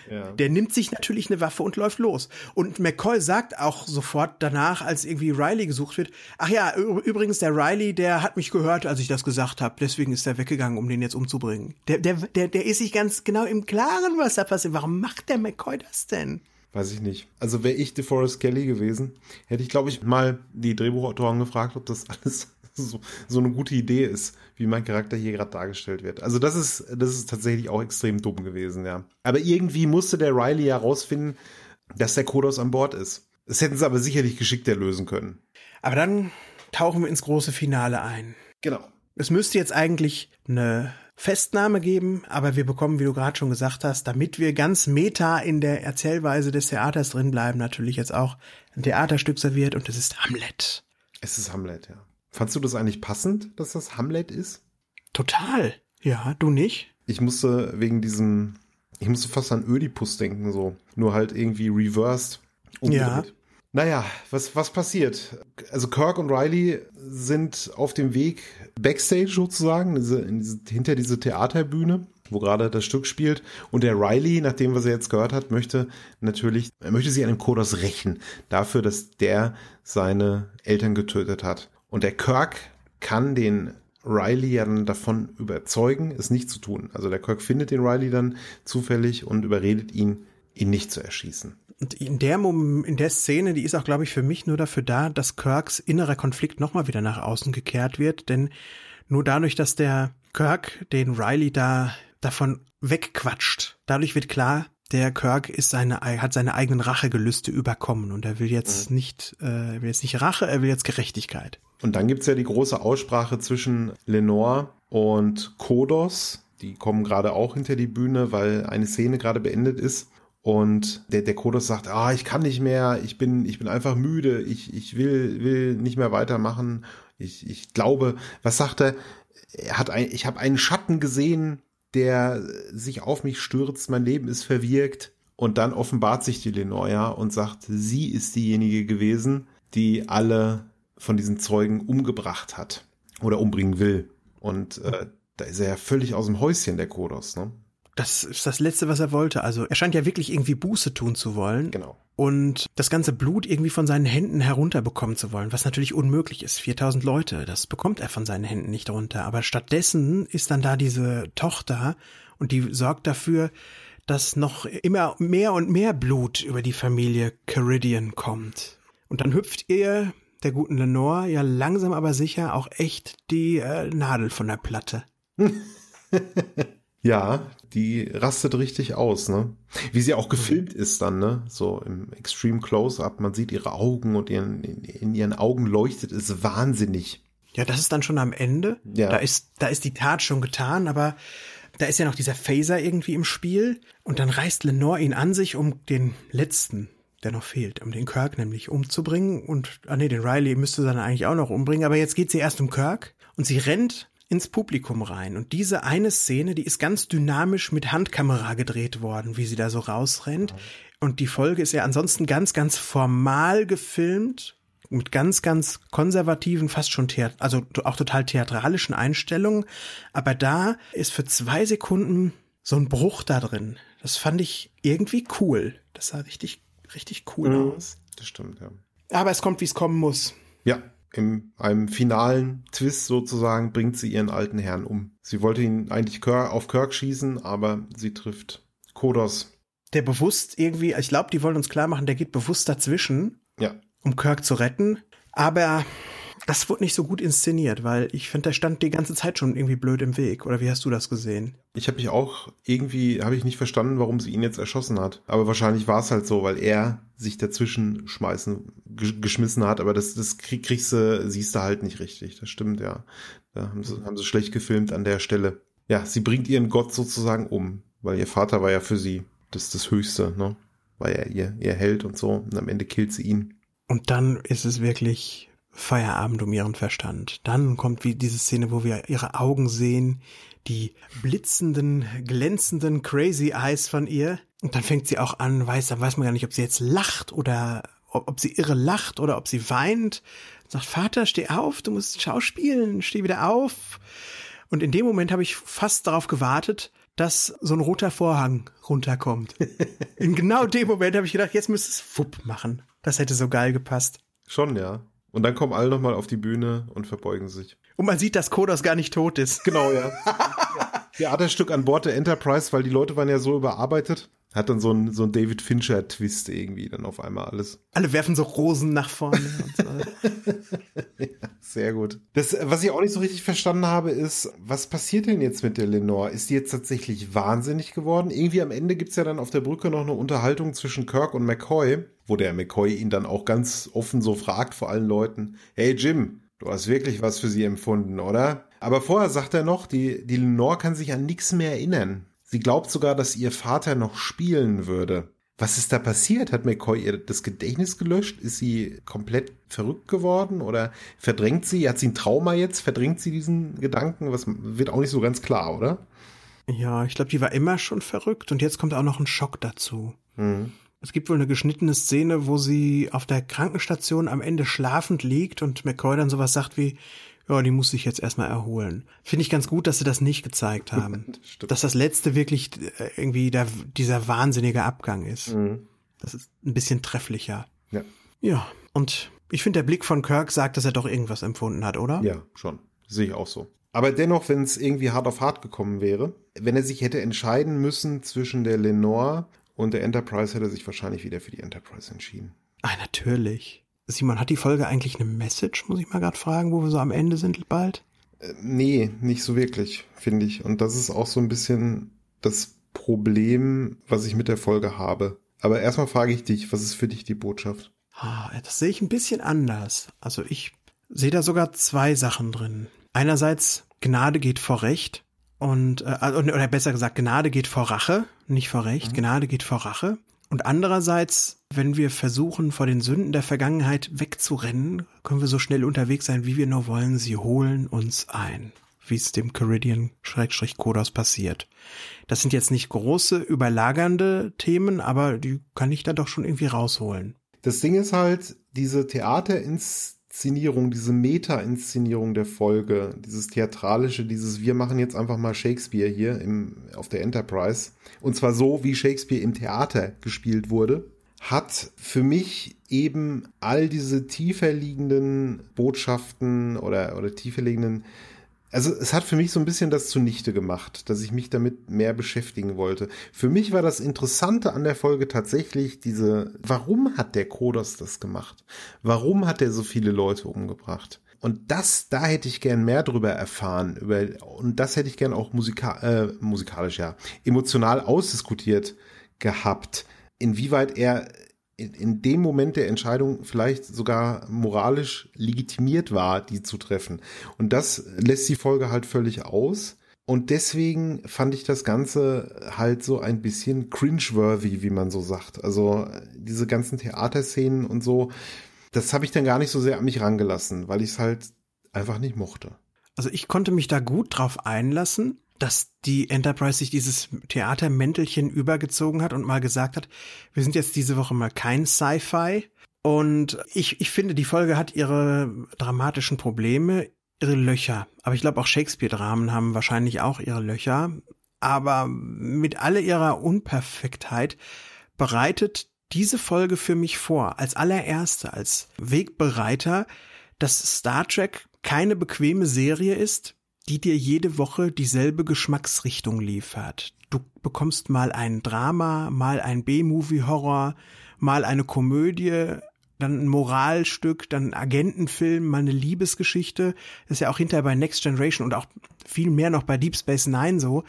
Ja. Der nimmt sich natürlich eine Waffe und läuft los. Und McCoy sagt auch sofort danach, als irgendwie Riley gesucht wird, ach ja, übrigens, der Riley, der hat mich gehört, als ich das gesagt habe, deswegen ist er weggegangen, um den jetzt umzubringen. Der, der, der, der ist sich ganz genau im Klaren, was da passiert. Warum macht der McCoy das denn? Weiß ich nicht. Also wäre ich DeForest Kelly gewesen, hätte ich, glaube ich, mal die Drehbuchautoren gefragt, ob das alles so, so eine gute Idee ist, wie mein Charakter hier gerade dargestellt wird. Also das ist, das ist tatsächlich auch extrem dumm gewesen, ja. Aber irgendwie musste der Riley ja rausfinden, dass der Kodos an Bord ist. Das hätten sie aber sicherlich geschickter lösen können. Aber dann tauchen wir ins große Finale ein. Genau. Es müsste jetzt eigentlich eine Festnahme geben, aber wir bekommen, wie du gerade schon gesagt hast, damit wir ganz meta in der Erzählweise des Theaters drin bleiben, natürlich jetzt auch ein Theaterstück serviert und es ist Hamlet. Es ist Hamlet, ja. Fandst du das eigentlich passend, dass das Hamlet ist? Total. Ja, du nicht? Ich musste wegen diesem, ich musste fast an Ödipus denken, so. Nur halt irgendwie reversed. Umgedreht. Ja. Naja, was, was passiert? Also Kirk und Riley sind auf dem Weg backstage sozusagen, diese, diese, hinter diese Theaterbühne, wo gerade das Stück spielt. Und der Riley, nachdem was er jetzt gehört hat, möchte natürlich, er möchte sich an dem Kodos rächen. Dafür, dass der seine Eltern getötet hat. Und der Kirk kann den Riley ja dann davon überzeugen, es nicht zu tun. Also der Kirk findet den Riley dann zufällig und überredet ihn, ihn nicht zu erschießen. Und in der, in der Szene, die ist auch, glaube ich, für mich nur dafür da, dass Kirks innerer Konflikt nochmal wieder nach außen gekehrt wird. Denn nur dadurch, dass der Kirk den Riley da davon wegquatscht, dadurch wird klar, der Kirk ist seine, hat seine eigenen Rachegelüste überkommen und er will jetzt mhm. nicht, äh, will jetzt nicht Rache, er will jetzt Gerechtigkeit. Und dann gibt's ja die große Aussprache zwischen Lenore und Kodos. Die kommen gerade auch hinter die Bühne, weil eine Szene gerade beendet ist. Und der, der Kodos sagt, ah, ich kann nicht mehr, ich bin, ich bin einfach müde, ich, ich will, will nicht mehr weitermachen. Ich, ich glaube, was sagt er? Er hat ein, ich habe einen Schatten gesehen, der sich auf mich stürzt, mein Leben ist verwirkt. Und dann offenbart sich die Lenoia und sagt, sie ist diejenige gewesen, die alle von diesen Zeugen umgebracht hat oder umbringen will. Und äh, da ist er ja völlig aus dem Häuschen, der Kodos, ne? Das ist das Letzte, was er wollte. Also er scheint ja wirklich irgendwie Buße tun zu wollen. Genau. Und das ganze Blut irgendwie von seinen Händen herunterbekommen zu wollen, was natürlich unmöglich ist. 4000 Leute, das bekommt er von seinen Händen nicht runter. Aber stattdessen ist dann da diese Tochter und die sorgt dafür, dass noch immer mehr und mehr Blut über die Familie Caridian kommt. Und dann hüpft ihr der guten Lenore ja langsam aber sicher auch echt die äh, Nadel von der Platte. ja, die rastet richtig aus, ne? Wie sie auch gefilmt ist dann, ne? So im Extreme Close-Up, man sieht ihre Augen und ihren, in, in ihren Augen leuchtet es wahnsinnig. Ja, das ist dann schon am Ende. Ja. Da ist, da ist die Tat schon getan, aber da ist ja noch dieser Phaser irgendwie im Spiel und dann reißt Lenore ihn an sich, um den letzten der noch fehlt, um den Kirk nämlich umzubringen. Und, ah nee, den Riley müsste sie dann eigentlich auch noch umbringen. Aber jetzt geht sie erst um Kirk und sie rennt ins Publikum rein. Und diese eine Szene, die ist ganz dynamisch mit Handkamera gedreht worden, wie sie da so rausrennt. Und die Folge ist ja ansonsten ganz, ganz formal gefilmt. mit ganz, ganz konservativen, fast schon Theat also auch total theatralischen Einstellungen. Aber da ist für zwei Sekunden so ein Bruch da drin. Das fand ich irgendwie cool. Das sah richtig, richtig cool mhm, aus. Das stimmt, ja. Aber es kommt, wie es kommen muss. Ja, in einem finalen Twist sozusagen bringt sie ihren alten Herrn um. Sie wollte ihn eigentlich auf Kirk schießen, aber sie trifft Kodos. Der bewusst irgendwie, ich glaube, die wollen uns klar machen, der geht bewusst dazwischen, ja. um Kirk zu retten. Aber das wurde nicht so gut inszeniert, weil ich finde, der stand die ganze Zeit schon irgendwie blöd im Weg. Oder wie hast du das gesehen? Ich habe mich auch irgendwie, habe ich nicht verstanden, warum sie ihn jetzt erschossen hat. Aber wahrscheinlich war es halt so, weil er sich dazwischen schmeißen, geschmissen hat. Aber das, das krieg, kriegst du, siehst du halt nicht richtig. Das stimmt, ja. Da haben sie, haben sie schlecht gefilmt an der Stelle. Ja, sie bringt ihren Gott sozusagen um, weil ihr Vater war ja für sie das, das Höchste, ne? War ja ihr, ihr Held und so. Und am Ende killt sie ihn. Und dann ist es wirklich Feierabend um ihren Verstand. Dann kommt wie diese Szene, wo wir ihre Augen sehen, die blitzenden, glänzenden Crazy Eyes von ihr. Und dann fängt sie auch an, weiß, dann weiß man gar nicht, ob sie jetzt lacht oder ob, ob sie irre lacht oder ob sie weint. Sagt, Vater, steh auf, du musst schauspielen, steh wieder auf. Und in dem Moment habe ich fast darauf gewartet, dass so ein roter Vorhang runterkommt. in genau dem Moment habe ich gedacht, jetzt müsste es Fupp machen. Das hätte so geil gepasst. Schon, ja. Und dann kommen alle nochmal auf die Bühne und verbeugen sich. Und man sieht, dass Kodos gar nicht tot ist. Genau, ja. Theaterstück an Bord der Enterprise, weil die Leute waren ja so überarbeitet. Hat dann so ein, so ein David Fincher-Twist irgendwie dann auf einmal alles. Alle werfen so Rosen nach vorne. und so. ja, sehr gut. Das, was ich auch nicht so richtig verstanden habe, ist, was passiert denn jetzt mit der Lenore? Ist die jetzt tatsächlich wahnsinnig geworden? Irgendwie am Ende gibt's ja dann auf der Brücke noch eine Unterhaltung zwischen Kirk und McCoy, wo der McCoy ihn dann auch ganz offen so fragt vor allen Leuten, hey Jim, du hast wirklich was für sie empfunden, oder? Aber vorher sagt er noch, die, die Lenore kann sich an nichts mehr erinnern. Sie glaubt sogar, dass ihr Vater noch spielen würde. Was ist da passiert? Hat McCoy ihr das Gedächtnis gelöscht? Ist sie komplett verrückt geworden oder verdrängt sie? Hat sie ein Trauma jetzt? Verdrängt sie diesen Gedanken? Was wird auch nicht so ganz klar, oder? Ja, ich glaube, die war immer schon verrückt und jetzt kommt auch noch ein Schock dazu. Mhm. Es gibt wohl eine geschnittene Szene, wo sie auf der Krankenstation am Ende schlafend liegt und McCoy dann sowas sagt wie, ja, die muss sich jetzt erstmal erholen. Finde ich ganz gut, dass sie das nicht gezeigt haben. das dass das letzte wirklich äh, irgendwie der, dieser wahnsinnige Abgang ist. Mhm. Das ist ein bisschen trefflicher. Ja. Ja, und ich finde, der Blick von Kirk sagt, dass er doch irgendwas empfunden hat, oder? Ja, schon. Sehe ich auch so. Aber dennoch, wenn es irgendwie hart auf hart gekommen wäre, wenn er sich hätte entscheiden müssen zwischen der Lenore und der Enterprise, hätte er sich wahrscheinlich wieder für die Enterprise entschieden. Ah, natürlich. Simon, hat die Folge eigentlich eine Message, muss ich mal gerade fragen, wo wir so am Ende sind bald? Äh, nee, nicht so wirklich, finde ich. Und das ist auch so ein bisschen das Problem, was ich mit der Folge habe. Aber erstmal frage ich dich, was ist für dich die Botschaft? Ah, das sehe ich ein bisschen anders. Also ich sehe da sogar zwei Sachen drin. Einerseits, Gnade geht vor Recht und äh, oder besser gesagt, Gnade geht vor Rache, nicht vor Recht. Mhm. Gnade geht vor Rache. Und andererseits, wenn wir versuchen, vor den Sünden der Vergangenheit wegzurennen, können wir so schnell unterwegs sein, wie wir nur wollen. Sie holen uns ein, wie es dem Caridian-Kodos passiert. Das sind jetzt nicht große, überlagernde Themen, aber die kann ich da doch schon irgendwie rausholen. Das Ding ist halt, diese Theater ins Inszenierung, diese Meta-Inszenierung der Folge, dieses theatralische, dieses wir machen jetzt einfach mal Shakespeare hier im, auf der Enterprise. Und zwar so, wie Shakespeare im Theater gespielt wurde, hat für mich eben all diese tiefer liegenden Botschaften oder, oder tiefer liegenden also es hat für mich so ein bisschen das zunichte gemacht, dass ich mich damit mehr beschäftigen wollte. Für mich war das Interessante an der Folge tatsächlich diese, warum hat der Kodos das gemacht? Warum hat er so viele Leute umgebracht? Und das, da hätte ich gern mehr drüber erfahren, über, und das hätte ich gern auch musika äh, musikalisch, ja, emotional ausdiskutiert gehabt, inwieweit er in, in dem Moment der Entscheidung vielleicht sogar moralisch legitimiert war, die zu treffen. Und das lässt die Folge halt völlig aus. Und deswegen fand ich das Ganze halt so ein bisschen cringeworthy, wie man so sagt. Also diese ganzen Theaterszenen und so, das habe ich dann gar nicht so sehr an mich rangelassen, weil ich es halt einfach nicht mochte. Also ich konnte mich da gut drauf einlassen dass die Enterprise sich dieses Theatermäntelchen übergezogen hat und mal gesagt hat, wir sind jetzt diese Woche mal kein Sci-Fi Und ich, ich finde, die Folge hat ihre dramatischen Probleme, ihre Löcher. Aber ich glaube, auch Shakespeare-Dramen haben wahrscheinlich auch ihre Löcher. Aber mit all ihrer Unperfektheit bereitet diese Folge für mich vor, als allererste, als Wegbereiter, dass Star Trek keine bequeme Serie ist, die dir jede Woche dieselbe Geschmacksrichtung liefert. Du bekommst mal ein Drama, mal ein B-Movie-Horror, mal eine Komödie, dann ein Moralstück, dann ein Agentenfilm, mal eine Liebesgeschichte. Das ist ja auch hinterher bei Next Generation und auch viel mehr noch bei Deep Space Nine so,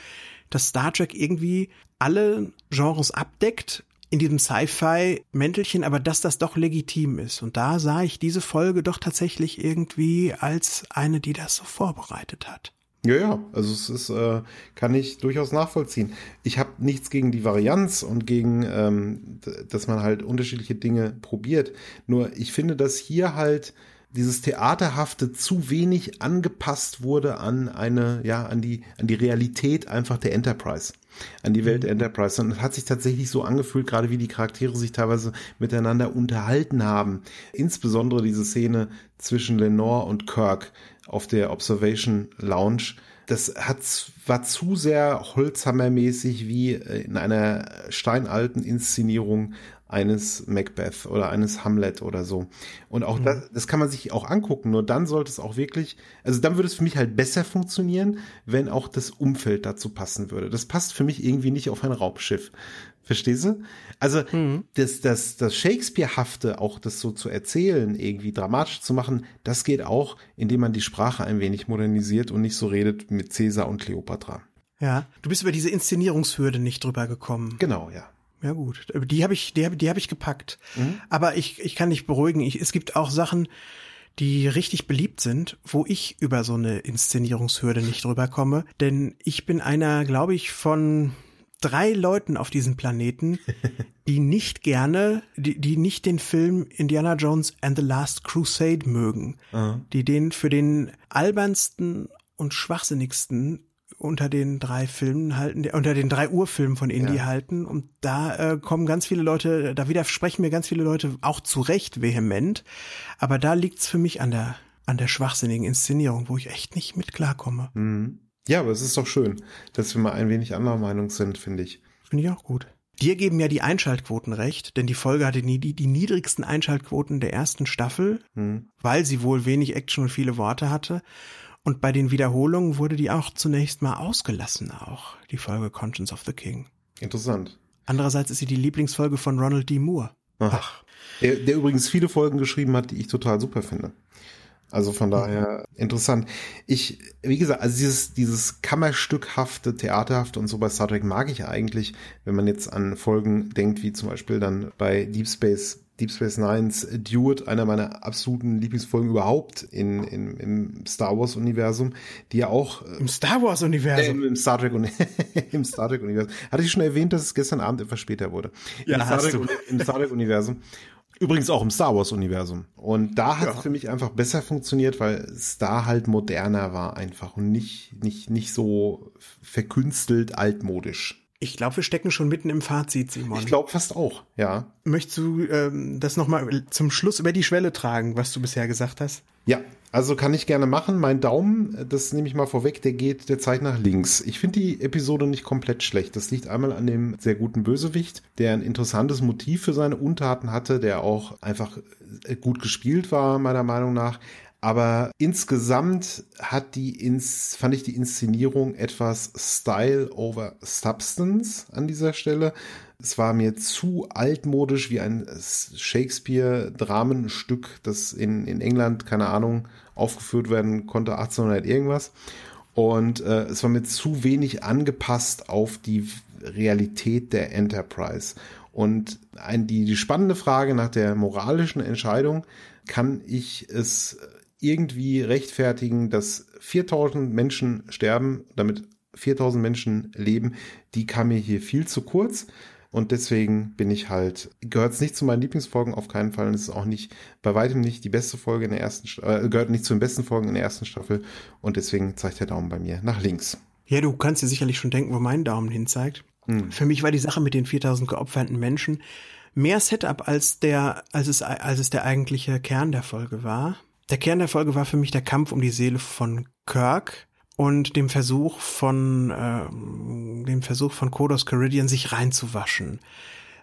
dass Star Trek irgendwie alle Genres abdeckt, in diesem Sci-Fi-Mäntelchen, aber dass das doch legitim ist. Und da sah ich diese Folge doch tatsächlich irgendwie als eine, die das so vorbereitet hat. Ja, ja, also es ist, äh, kann ich durchaus nachvollziehen. Ich habe nichts gegen die Varianz und gegen, ähm, dass man halt unterschiedliche Dinge probiert. Nur ich finde, dass hier halt dieses Theaterhafte zu wenig angepasst wurde an eine, ja, an die, an die Realität einfach der Enterprise an die Welt mhm. Enterprise. Und es hat sich tatsächlich so angefühlt, gerade wie die Charaktere sich teilweise miteinander unterhalten haben. Insbesondere diese Szene zwischen Lenore und Kirk auf der Observation Lounge. Das hat, war zu sehr Holzhammermäßig wie in einer steinalten Inszenierung eines Macbeth oder eines Hamlet oder so. Und auch mhm. das, das kann man sich auch angucken. Nur dann sollte es auch wirklich, also dann würde es für mich halt besser funktionieren, wenn auch das Umfeld dazu passen würde. Das passt für mich irgendwie nicht auf ein Raubschiff. Verstehst du? Also mhm. das, das, das Shakespeare-hafte, auch das so zu erzählen, irgendwie dramatisch zu machen, das geht auch, indem man die Sprache ein wenig modernisiert und nicht so redet mit Caesar und Cleopatra. Ja, du bist über diese Inszenierungshürde nicht drüber gekommen. Genau, ja. Ja gut, die habe ich, die habe die hab ich gepackt. Mhm. Aber ich, ich kann dich beruhigen. Ich, es gibt auch Sachen, die richtig beliebt sind, wo ich über so eine Inszenierungshürde nicht drüber komme. Denn ich bin einer, glaube ich, von drei Leuten auf diesem Planeten, die nicht gerne, die, die nicht den Film Indiana Jones and the Last Crusade mögen, mhm. die den für den albernsten und schwachsinnigsten unter den drei Filmen halten, unter den drei Urfilmen von Indie ja. halten. Und da äh, kommen ganz viele Leute, da widersprechen mir ganz viele Leute auch zu Recht vehement. Aber da liegt's für mich an der, an der schwachsinnigen Inszenierung, wo ich echt nicht mit klarkomme. Mhm. Ja, aber es ist doch schön, dass wir mal ein wenig anderer Meinung sind, finde ich. Finde ich auch gut. Dir geben ja die Einschaltquoten recht, denn die Folge hatte nie die, die niedrigsten Einschaltquoten der ersten Staffel, mhm. weil sie wohl wenig Action und viele Worte hatte. Und bei den Wiederholungen wurde die auch zunächst mal ausgelassen, auch die Folge Conscience of the King. Interessant. Andererseits ist sie die Lieblingsfolge von Ronald D. Moore. Ach. Der, der übrigens viele Folgen geschrieben hat, die ich total super finde. Also von daher interessant. Ich, wie gesagt, also dieses, dieses Kammerstückhafte, Theaterhafte und so bei Star Trek mag ich eigentlich, wenn man jetzt an Folgen denkt, wie zum Beispiel dann bei Deep Space Deep Space Nines Dude, einer meiner absoluten Lieblingsfolgen überhaupt in, in, im Star Wars Universum, die ja auch im Star Wars Universum, äh, im Star Trek im Star Trek Universum. Hatte ich schon erwähnt, dass es gestern Abend etwas später wurde. Ja, Im Star Trek, du. Im Star Trek Universum. Übrigens auch im Star Wars Universum. Und da hat es für mich einfach besser funktioniert, weil es da halt moderner war einfach und nicht, nicht, nicht so verkünstelt altmodisch. Ich glaube, wir stecken schon mitten im Fazit, Simon. Ich glaube fast auch, ja. Möchtest du ähm, das nochmal zum Schluss über die Schwelle tragen, was du bisher gesagt hast? Ja, also kann ich gerne machen. Mein Daumen, das nehme ich mal vorweg, der geht, der zeigt nach links. Ich finde die Episode nicht komplett schlecht. Das liegt einmal an dem sehr guten Bösewicht, der ein interessantes Motiv für seine Untaten hatte, der auch einfach gut gespielt war, meiner Meinung nach. Aber insgesamt hat die ins, fand ich die Inszenierung etwas Style over Substance an dieser Stelle. Es war mir zu altmodisch wie ein Shakespeare-Dramenstück, das in, in England, keine Ahnung, aufgeführt werden konnte, 1800 irgendwas. Und äh, es war mir zu wenig angepasst auf die Realität der Enterprise. Und ein, die, die spannende Frage nach der moralischen Entscheidung, kann ich es irgendwie rechtfertigen, dass 4000 Menschen sterben, damit 4000 Menschen leben, die kam mir hier viel zu kurz. Und deswegen bin ich halt, gehört es nicht zu meinen Lieblingsfolgen, auf keinen Fall. Und es ist auch nicht, bei weitem nicht die beste Folge in der ersten, äh, gehört nicht zu den besten Folgen in der ersten Staffel. Und deswegen zeigt der Daumen bei mir nach links. Ja, du kannst dir sicherlich schon denken, wo mein Daumen hin zeigt. Hm. Für mich war die Sache mit den 4000 geopferten Menschen mehr Setup als der, als es, als es der eigentliche Kern der Folge war. Der Kern der Folge war für mich der Kampf um die Seele von Kirk und dem Versuch von, äh, dem Versuch von Kodos Caridian sich reinzuwaschen.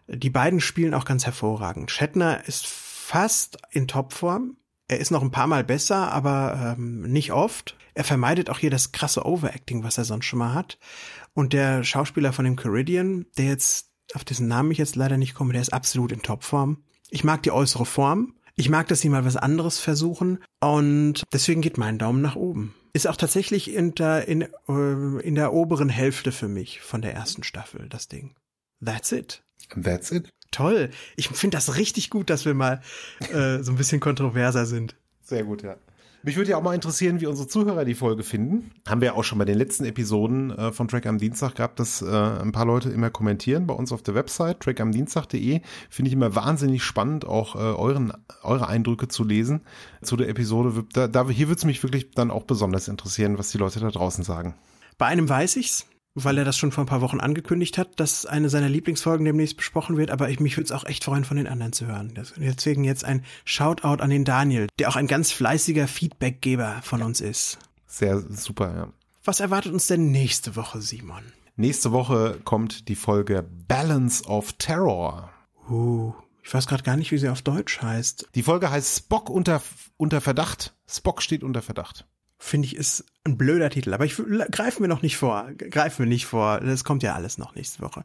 Die beiden spielen auch ganz hervorragend. Shatner ist fast in Topform. Er ist noch ein paar Mal besser, aber ähm, nicht oft. Er vermeidet auch hier das krasse Overacting, was er sonst schon mal hat. Und der Schauspieler von dem Caridian, der jetzt, auf dessen Namen ich jetzt leider nicht komme, der ist absolut in Topform. Ich mag die äußere Form. Ich mag, dass sie mal was anderes versuchen. Und deswegen geht mein Daumen nach oben. Ist auch tatsächlich in der, in, äh, in der oberen Hälfte für mich von der ersten Staffel, das Ding. That's it. That's it. Toll. Ich finde das richtig gut, dass wir mal äh, so ein bisschen kontroverser sind. Sehr gut, ja. Mich würde ja auch mal interessieren, wie unsere Zuhörer die Folge finden. Haben wir ja auch schon bei den letzten Episoden äh, von Track am Dienstag gehabt, dass äh, ein paar Leute immer kommentieren bei uns auf der Website trackamdienstag.de. Finde ich immer wahnsinnig spannend, auch äh, euren, eure Eindrücke zu lesen zu der Episode. Da, da, hier würde es mich wirklich dann auch besonders interessieren, was die Leute da draußen sagen. Bei einem weiß ich's, weil er das schon vor ein paar Wochen angekündigt hat, dass eine seiner Lieblingsfolgen demnächst besprochen wird, aber ich, mich würde es auch echt freuen, von den anderen zu hören. Deswegen jetzt ein Shoutout an den Daniel, der auch ein ganz fleißiger Feedbackgeber von uns ist. Sehr super, ja. Was erwartet uns denn nächste Woche, Simon? Nächste Woche kommt die Folge Balance of Terror. Uh, ich weiß gerade gar nicht, wie sie auf Deutsch heißt. Die Folge heißt Spock unter, unter Verdacht. Spock steht unter Verdacht finde ich, ist ein blöder Titel. Aber ich greifen wir noch nicht vor. Greifen wir nicht vor. Das kommt ja alles noch nächste Woche.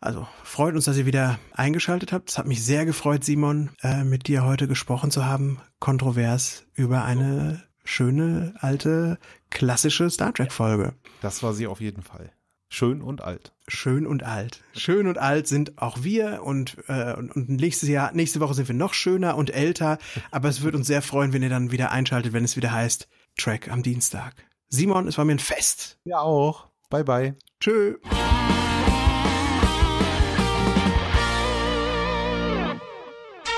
Also freut uns, dass ihr wieder eingeschaltet habt. Es hat mich sehr gefreut, Simon, äh, mit dir heute gesprochen zu haben. Kontrovers über eine schöne, alte, klassische Star Trek-Folge. Das war sie auf jeden Fall. Schön und alt. Schön und alt. Schön und alt sind auch wir und, äh, und, und nächstes Jahr, nächste Woche sind wir noch schöner und älter. Aber es würde uns sehr freuen, wenn ihr dann wieder einschaltet, wenn es wieder heißt Track am Dienstag. Simon, es war mir ein Fest. Ja auch. Bye bye. Tschö.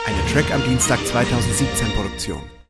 Eine Track am Dienstag 2017 Produktion.